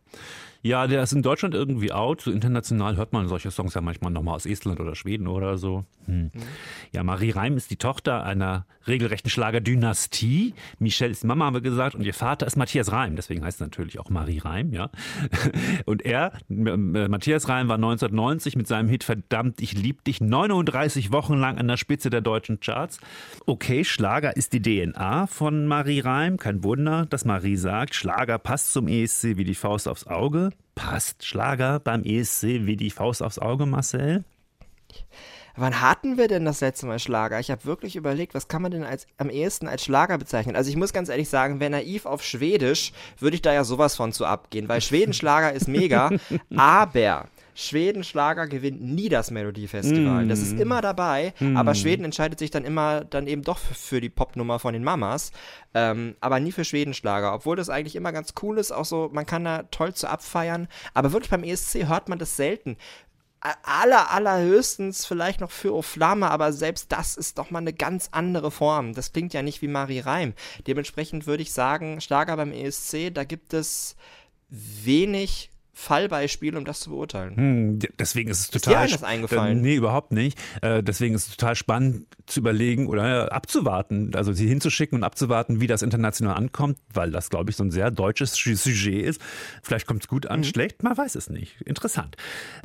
Speaker 2: Ja, der ist in Deutschland irgendwie out. So international hört man solche Songs ja manchmal nochmal aus Estland oder Schweden oder so. Hm. Ja, Marie Reim ist die Tochter einer regelrechten Schlagerdynastie. Michelle ist Mama, haben wir gesagt, und ihr Vater ist Matthias Reim. Deswegen heißt es natürlich auch Marie Reim, ja. <laughs> Und er, Matthias Reim, war 1990 mit seinem Hit Verdammt, ich lieb dich 39 Wochen lang an der Spitze der deutschen Charts. Okay, Schlager ist die DNA von Marie Reim. Kein Wunder, dass Marie sagt, Schlager passt zum ESC wie die Faust aufs Auge. Passt Schlager beim ESC wie die Faust aufs Auge, Marcel?
Speaker 3: Wann hatten wir denn das letzte Mal Schlager? Ich habe wirklich überlegt, was kann man denn als, am ehesten als Schlager bezeichnen? Also ich muss ganz ehrlich sagen, wer naiv auf Schwedisch, würde ich da ja sowas von zu abgehen, weil <laughs> Schwedenschlager ist mega, aber Schwedenschlager gewinnt nie das Melodiefestival. Das ist immer dabei, aber Schweden entscheidet sich dann immer dann eben doch für, die Popnummer von den Mamas, ähm, aber nie für Schwedenschlager, obwohl das eigentlich immer ganz cool ist, auch so, man kann da toll zu abfeiern, aber wirklich beim ESC hört man das selten aller, allerhöchstens vielleicht noch für Flamme, aber selbst das ist doch mal eine ganz andere Form. Das klingt ja nicht wie Marie Reim. Dementsprechend würde ich sagen, Schlager beim ESC, da gibt es wenig Fallbeispiele, um das zu beurteilen.
Speaker 2: Hm, deswegen ist es
Speaker 3: Ist
Speaker 2: total.
Speaker 3: dir eines eingefallen?
Speaker 2: Äh, Nee, überhaupt nicht. Äh, deswegen ist es total spannend zu überlegen oder äh, abzuwarten, also sie hinzuschicken und abzuwarten, wie das international ankommt, weil das, glaube ich, so ein sehr deutsches Su- Sujet ist. Vielleicht kommt es gut
Speaker 3: Mhm.
Speaker 2: an, schlecht, man weiß es nicht. Interessant.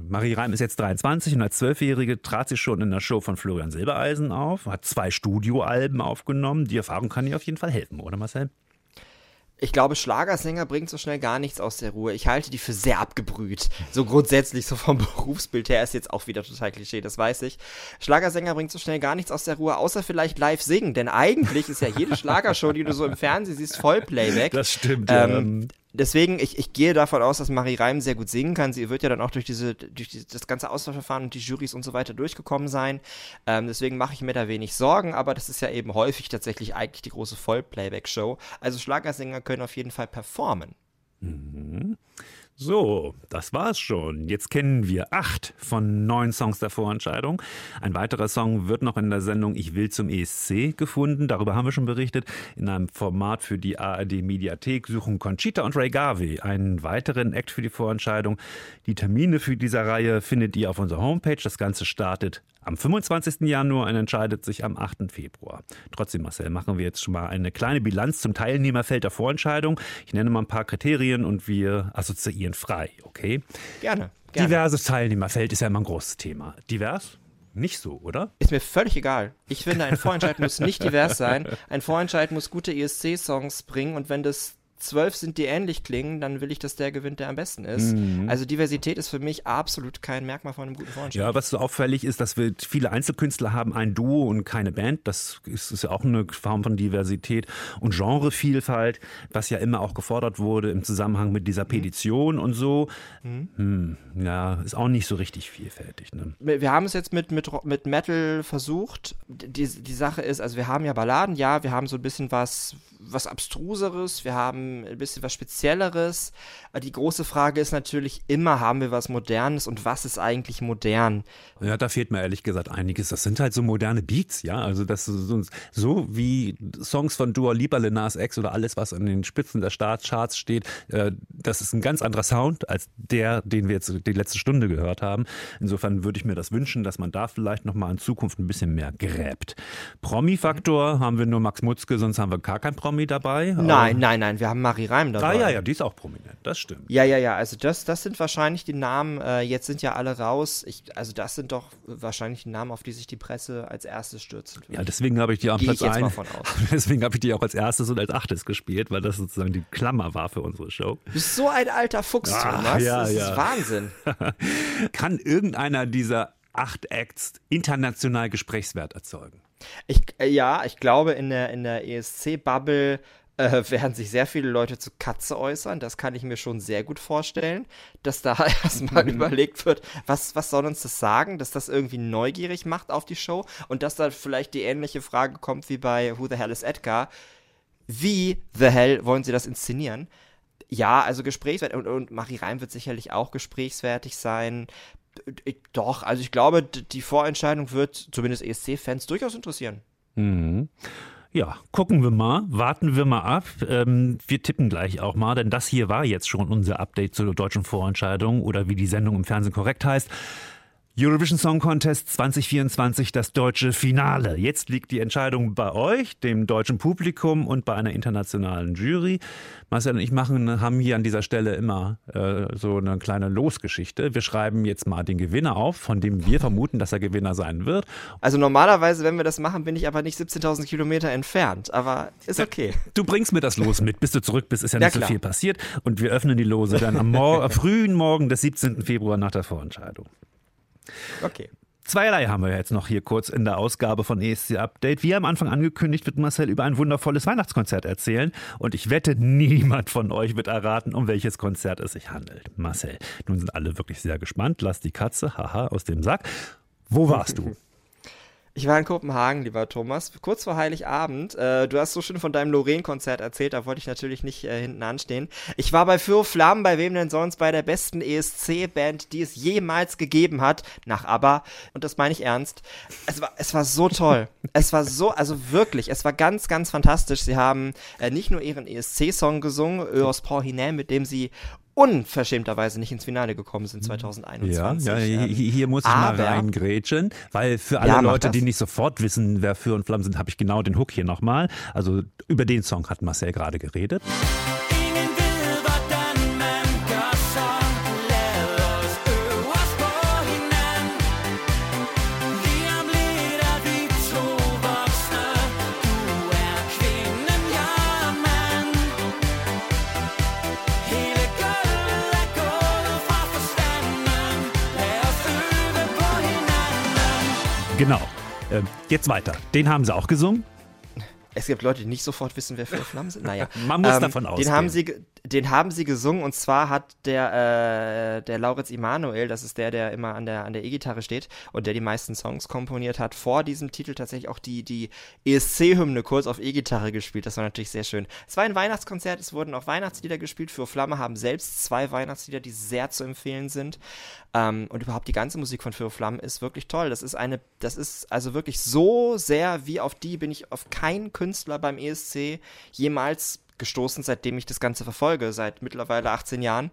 Speaker 2: Marie Reim ist jetzt 23 und als Zwölfjährige trat sie schon in der Show von Florian Silbereisen auf, hat zwei Studioalben aufgenommen. Die Erfahrung kann ihr auf jeden Fall helfen, oder Marcel?
Speaker 3: Ich glaube, Schlagersänger bringt so schnell gar nichts aus der Ruhe. Ich halte die für sehr abgebrüht. So grundsätzlich, so vom <laughs> Berufsbild her ist jetzt auch wieder total Klischee, das weiß ich. Schlagersänger bringt so schnell gar nichts aus der Ruhe, außer vielleicht live singen. Denn eigentlich ist ja jede <laughs> Schlagershow, die du so im Fernsehen siehst, voll Playback.
Speaker 2: Das stimmt,
Speaker 3: Ähm,
Speaker 2: ja.
Speaker 3: Deswegen, ich, ich gehe davon aus, dass Marie Reim sehr gut singen kann. Sie wird ja dann auch durch diese, durch die, das ganze Auswahlverfahren und die Jurys und so weiter durchgekommen sein. Ähm, deswegen mache ich mir da wenig Sorgen, aber das ist ja eben häufig tatsächlich eigentlich die große Vollplayback-Show. Also Schlagersänger können auf jeden Fall performen.
Speaker 2: So, das war's schon. Jetzt kennen wir acht von neun Songs der Vorentscheidung. Ein weiterer Song wird noch in der Sendung Ich will zum ESC gefunden. Darüber haben wir schon berichtet. In einem Format für die ARD Mediathek suchen Conchita und Ray Garvey einen weiteren Act für die Vorentscheidung. Die Termine für diese Reihe findet ihr auf unserer Homepage. Das Ganze startet am 25. Januar und entscheidet sich am 8. Februar. Trotzdem, Marcel, machen wir jetzt schon mal eine kleine Bilanz zum Teilnehmerfeld der Vorentscheidung. Ich nenne mal ein paar Kriterien und wir assoziieren frei, okay?
Speaker 3: Gerne. gerne.
Speaker 2: Diverses Teilnehmerfeld ist ja immer ein großes Thema. Divers? Nicht so, oder?
Speaker 3: Ist mir völlig egal. Ich finde, ein Vorentscheid muss nicht divers sein. Ein Vorentscheid muss gute ESC-Songs bringen und wenn das zwölf sind, die ähnlich klingen, dann will ich, dass der gewinnt, der am besten ist. Also Diversität ist für mich absolut kein Merkmal von einem guten Vorentscheid.
Speaker 2: Ja, was so auffällig ist, dass wir viele Einzelkünstler haben, ein Duo und keine Band. Das ist, ist ja auch eine Form von Diversität und Genrevielfalt, was ja immer auch gefordert wurde im Zusammenhang mit dieser Petition und so. Hm, ja, ist auch nicht so richtig vielfältig. Ne?
Speaker 3: wir haben es jetzt mit, mit, mit Metal versucht. Die, die Sache ist, also wir haben ja Balladen, ja, wir haben so ein bisschen was, was Abstruseres, wir haben ein bisschen was Spezielleres. Aber Die große Frage ist natürlich immer, haben wir was Modernes und was ist eigentlich modern?
Speaker 2: Ja, da fehlt mir ehrlich gesagt einiges. Das sind halt so moderne Beats, ja. Also das ist so, so wie Songs von Dua Lipa, Lil Nas X oder alles, was an den Spitzen der Startcharts steht. Äh, das ist ein ganz anderer Sound als der, den wir jetzt die letzte Stunde gehört haben. Insofern würde ich mir das wünschen, dass man da vielleicht noch mal in Zukunft ein bisschen mehr gräbt. Promi-Faktor haben wir nur Max Mutzke, sonst haben wir gar kein Promi dabei.
Speaker 3: Nein, nein, nein, wir haben Marie Reim dabei.
Speaker 2: Ah ja, ja, die ist auch prominent. Das stimmt.
Speaker 3: Ja, ja, ja, also das, das sind wahrscheinlich die Namen, äh, jetzt sind ja alle raus. Ich, also das sind doch wahrscheinlich die Namen, auf die sich die Presse als erstes stürzen wird.
Speaker 2: Ja, deswegen habe ich die am Platz
Speaker 3: ich jetzt
Speaker 2: ein. <laughs> Deswegen habe ich die auch als erstes und als achtes gespielt, weil das sozusagen die Klammer war für unsere Show.
Speaker 3: Du bist so ein alter Fuchs, Thomas.
Speaker 2: ja,
Speaker 3: das
Speaker 2: ja.
Speaker 3: ist Wahnsinn. <laughs>
Speaker 2: Kann irgendeiner dieser acht Acts international Gesprächswert erzeugen?
Speaker 3: Ich, äh, ja, ich glaube, in der, in der ESC-Bubble äh, <laughs> werden sich sehr viele Leute zu Katze äußern. Das kann ich mir schon sehr gut vorstellen, dass da <laughs> erstmal überlegt wird, was, was soll uns das sagen, dass das irgendwie neugierig macht auf die Show und dass da vielleicht die ähnliche Frage kommt wie bei Who the Hell is Edgar? Wie the hell wollen sie das inszenieren? Ja, also gesprächswert und, und Marie Reim wird sicherlich auch gesprächswertig sein. Doch, also ich glaube, die Vorentscheidung wird zumindest ESC-Fans durchaus interessieren.
Speaker 2: Mhm. Ja, gucken wir mal, warten wir mal ab. Ähm, wir tippen gleich auch mal, denn das hier war jetzt schon unser Update zur deutschen Vorentscheidung oder wie die Sendung im Fernsehen korrekt heißt. Eurovision Song Contest 2024, das deutsche Finale. Jetzt liegt die Entscheidung bei euch, dem deutschen Publikum und bei einer internationalen Jury. Marcel und ich machen, haben hier an dieser Stelle immer äh, so eine kleine Losgeschichte. Wir schreiben jetzt mal den Gewinner auf, von dem wir vermuten, dass er Gewinner sein wird.
Speaker 3: Also normalerweise, wenn wir das machen, bin ich aber nicht 17.000 Kilometer entfernt, aber ist okay.
Speaker 2: Du bringst mir das Los mit, bis du zurück bist, ist ja
Speaker 3: Ja,
Speaker 2: nicht so
Speaker 3: klar.
Speaker 2: viel passiert. Und wir öffnen die Lose dann am Mor <laughs> frühen Morgen des 17. Februar nach der Vorentscheidung.
Speaker 3: Okay.
Speaker 2: Zweierlei haben wir jetzt noch hier kurz in der Ausgabe von ESC Update. Wie am Anfang angekündigt, wird Marcel über ein wundervolles Weihnachtskonzert erzählen. Und ich wette, niemand von euch wird erraten, um welches Konzert es sich handelt. Marcel, nun sind alle wirklich sehr gespannt. Lass die Katze, haha, aus dem Sack. Wo warst du? <laughs>
Speaker 3: Ich war in Kopenhagen, lieber Thomas, kurz vor Heiligabend. Äh, du hast so schön von deinem Lorraine-Konzert erzählt, da wollte ich natürlich nicht äh, hinten anstehen. Ich war bei Für Flammen, bei wem denn sonst, bei der besten ESC-Band, die es jemals gegeben hat, nach ABBA. Und das meine ich ernst. Es war, es war so toll. <laughs> es war so, also wirklich, es war ganz, ganz fantastisch. Sie haben äh, nicht nur ihren ESC-Song gesungen, Eos Port Hinem, mit dem sie unverschämterweise nicht ins Finale gekommen sind 2021.
Speaker 2: Ja, ja hier, hier muss ich
Speaker 3: aber-
Speaker 2: mal reingrätschen, weil für alle
Speaker 3: Ja,
Speaker 2: Leute, die nicht sofort wissen, wer für und Flammen sind, habe ich genau den Hook hier nochmal. Also über den Song hat Marcel gerade geredet. Genau. Ähm, jetzt weiter. Den haben sie auch gesungen.
Speaker 3: Es gibt Leute, die nicht sofort wissen, wer für Flammen sind. Naja.
Speaker 2: Man muss davon ausgehen.
Speaker 3: Den haben, sie, den haben sie gesungen und zwar hat der, äh, der Lauritz Immanuel, das ist der, der immer an der, an der E-Gitarre steht und der die meisten Songs komponiert hat, vor diesem Titel tatsächlich auch die, die ESC-Hymne kurz auf E-Gitarre gespielt. Das war natürlich sehr schön. Es war ein Weihnachtskonzert, es wurden auch Weihnachtslieder gespielt. Für Flamme haben selbst zwei Weihnachtslieder, die sehr zu empfehlen sind. Ähm, und überhaupt die ganze Musik von Für Flammen ist wirklich toll. Das ist eine, das ist also wirklich so sehr wie auf die bin ich auf keinen Künstler beim ESC jemals gestoßen, seitdem ich das Ganze verfolge, seit mittlerweile 18 Jahren.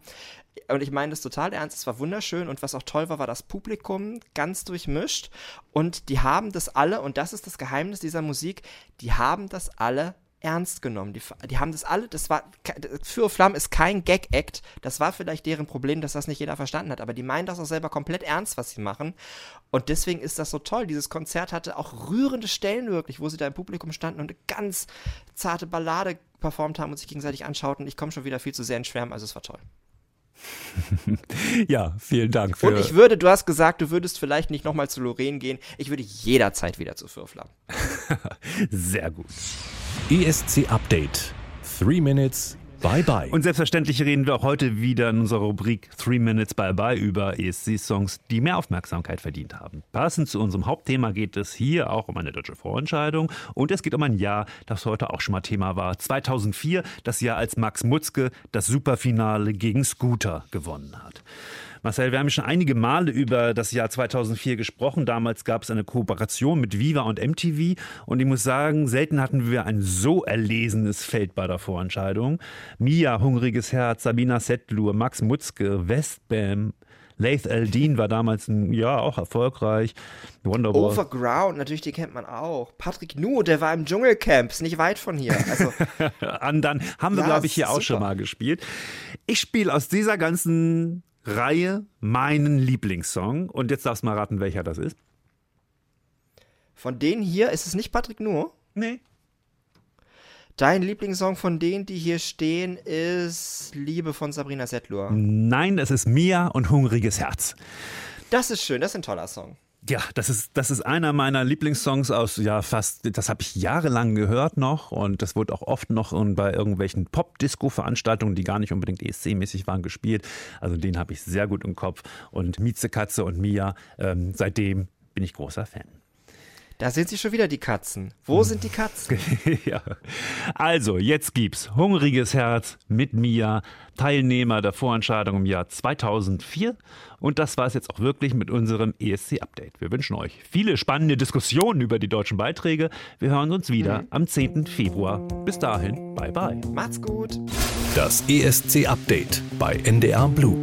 Speaker 3: Und ich meine das total ernst, es war wunderschön und was auch toll war, war das Publikum ganz durchmischt und die haben das alle, und das ist das Geheimnis dieser Musik, die haben das alle ernst genommen. Die, die haben das alle, das war, für Flamm ist kein Gag-Act. Das war vielleicht deren Problem, dass das nicht jeder verstanden hat. Aber die meinen das auch selber komplett ernst, was sie machen. Und deswegen ist das so toll. Dieses Konzert hatte auch rührende Stellen wirklich, wo sie da im Publikum standen und eine ganz zarte Ballade performt haben und sich gegenseitig anschauten. Ich komme schon wieder viel zu sehr ins Schwärmen, also es war toll. <laughs>
Speaker 2: Ja, vielen Dank. Für
Speaker 3: Und ich würde, du hast gesagt, du würdest vielleicht nicht nochmal zu Lorraine gehen. Ich würde jederzeit wieder zu Fürflam. <laughs>
Speaker 2: Sehr gut.
Speaker 1: ESC Update. Three Minutes. Bye bye.
Speaker 2: Und selbstverständlich reden wir auch heute wieder in unserer Rubrik Three Minutes Bye Bye über ESC-Songs, die mehr Aufmerksamkeit verdient haben. Passend zu unserem Hauptthema geht es hier auch um eine deutsche Vorentscheidung und es geht um ein Jahr, das heute auch schon mal Thema war. 2004, das Jahr, als Max Mutzke das Superfinale gegen Scooter gewonnen hat. Marcel, wir haben schon einige Male über das Jahr 2004 gesprochen. Damals gab es eine Kooperation mit Viva und MTV. Und ich muss sagen, selten hatten wir ein so erlesenes Feld bei der Vorentscheidung. Mia, Hungriges Herz, Sabina Settlur, Max Mutzke, Westbam, Laith Eldin war damals ein, ja auch erfolgreich. Wonderwall.
Speaker 3: Overground, natürlich, die kennt man auch. Patrick Nu, der war im Dschungelcamp, ist nicht weit von hier. Also, <laughs>
Speaker 2: Andern haben wir,
Speaker 3: Ja,
Speaker 2: glaube ich, hier auch schon mal gespielt. Ich spiele aus dieser ganzen Reihe meinen Lieblingssong. Und jetzt darfst du mal raten, welcher das ist.
Speaker 3: von denen hier ist es nicht Patrick Nu.
Speaker 2: Nee.
Speaker 3: Dein Lieblingssong von denen, die hier stehen, ist Liebe von Sabrina Settlur.
Speaker 2: Nein, es ist Mia und Hungriges Herz.
Speaker 3: Das ist schön, das ist ein toller Song.
Speaker 2: Ja, das ist, das ist einer meiner Lieblingssongs aus, ja, fast, das habe ich jahrelang gehört noch und das wurde auch oft noch bei irgendwelchen Pop-Disco-Veranstaltungen, die gar nicht unbedingt ESC-mäßig waren, gespielt. Also den habe ich sehr gut im Kopf. Und Mieze Katze und Mia, ähm, seitdem bin ich großer Fan.
Speaker 3: Da sind sie schon wieder, die Katzen. Wo sind die Katzen? <laughs>
Speaker 2: ja. Also, jetzt gibt's Hungriges Herz mit Mia, Teilnehmer der Vorentscheidung im Jahr 2004. Und das war es jetzt auch wirklich mit unserem ESC-Update. Wir wünschen euch viele spannende Diskussionen über die deutschen Beiträge. Wir hören uns wieder am 10. Februar. Bis dahin, bye bye.
Speaker 3: Macht's gut.
Speaker 1: Das ESC-Update bei NDR Blue.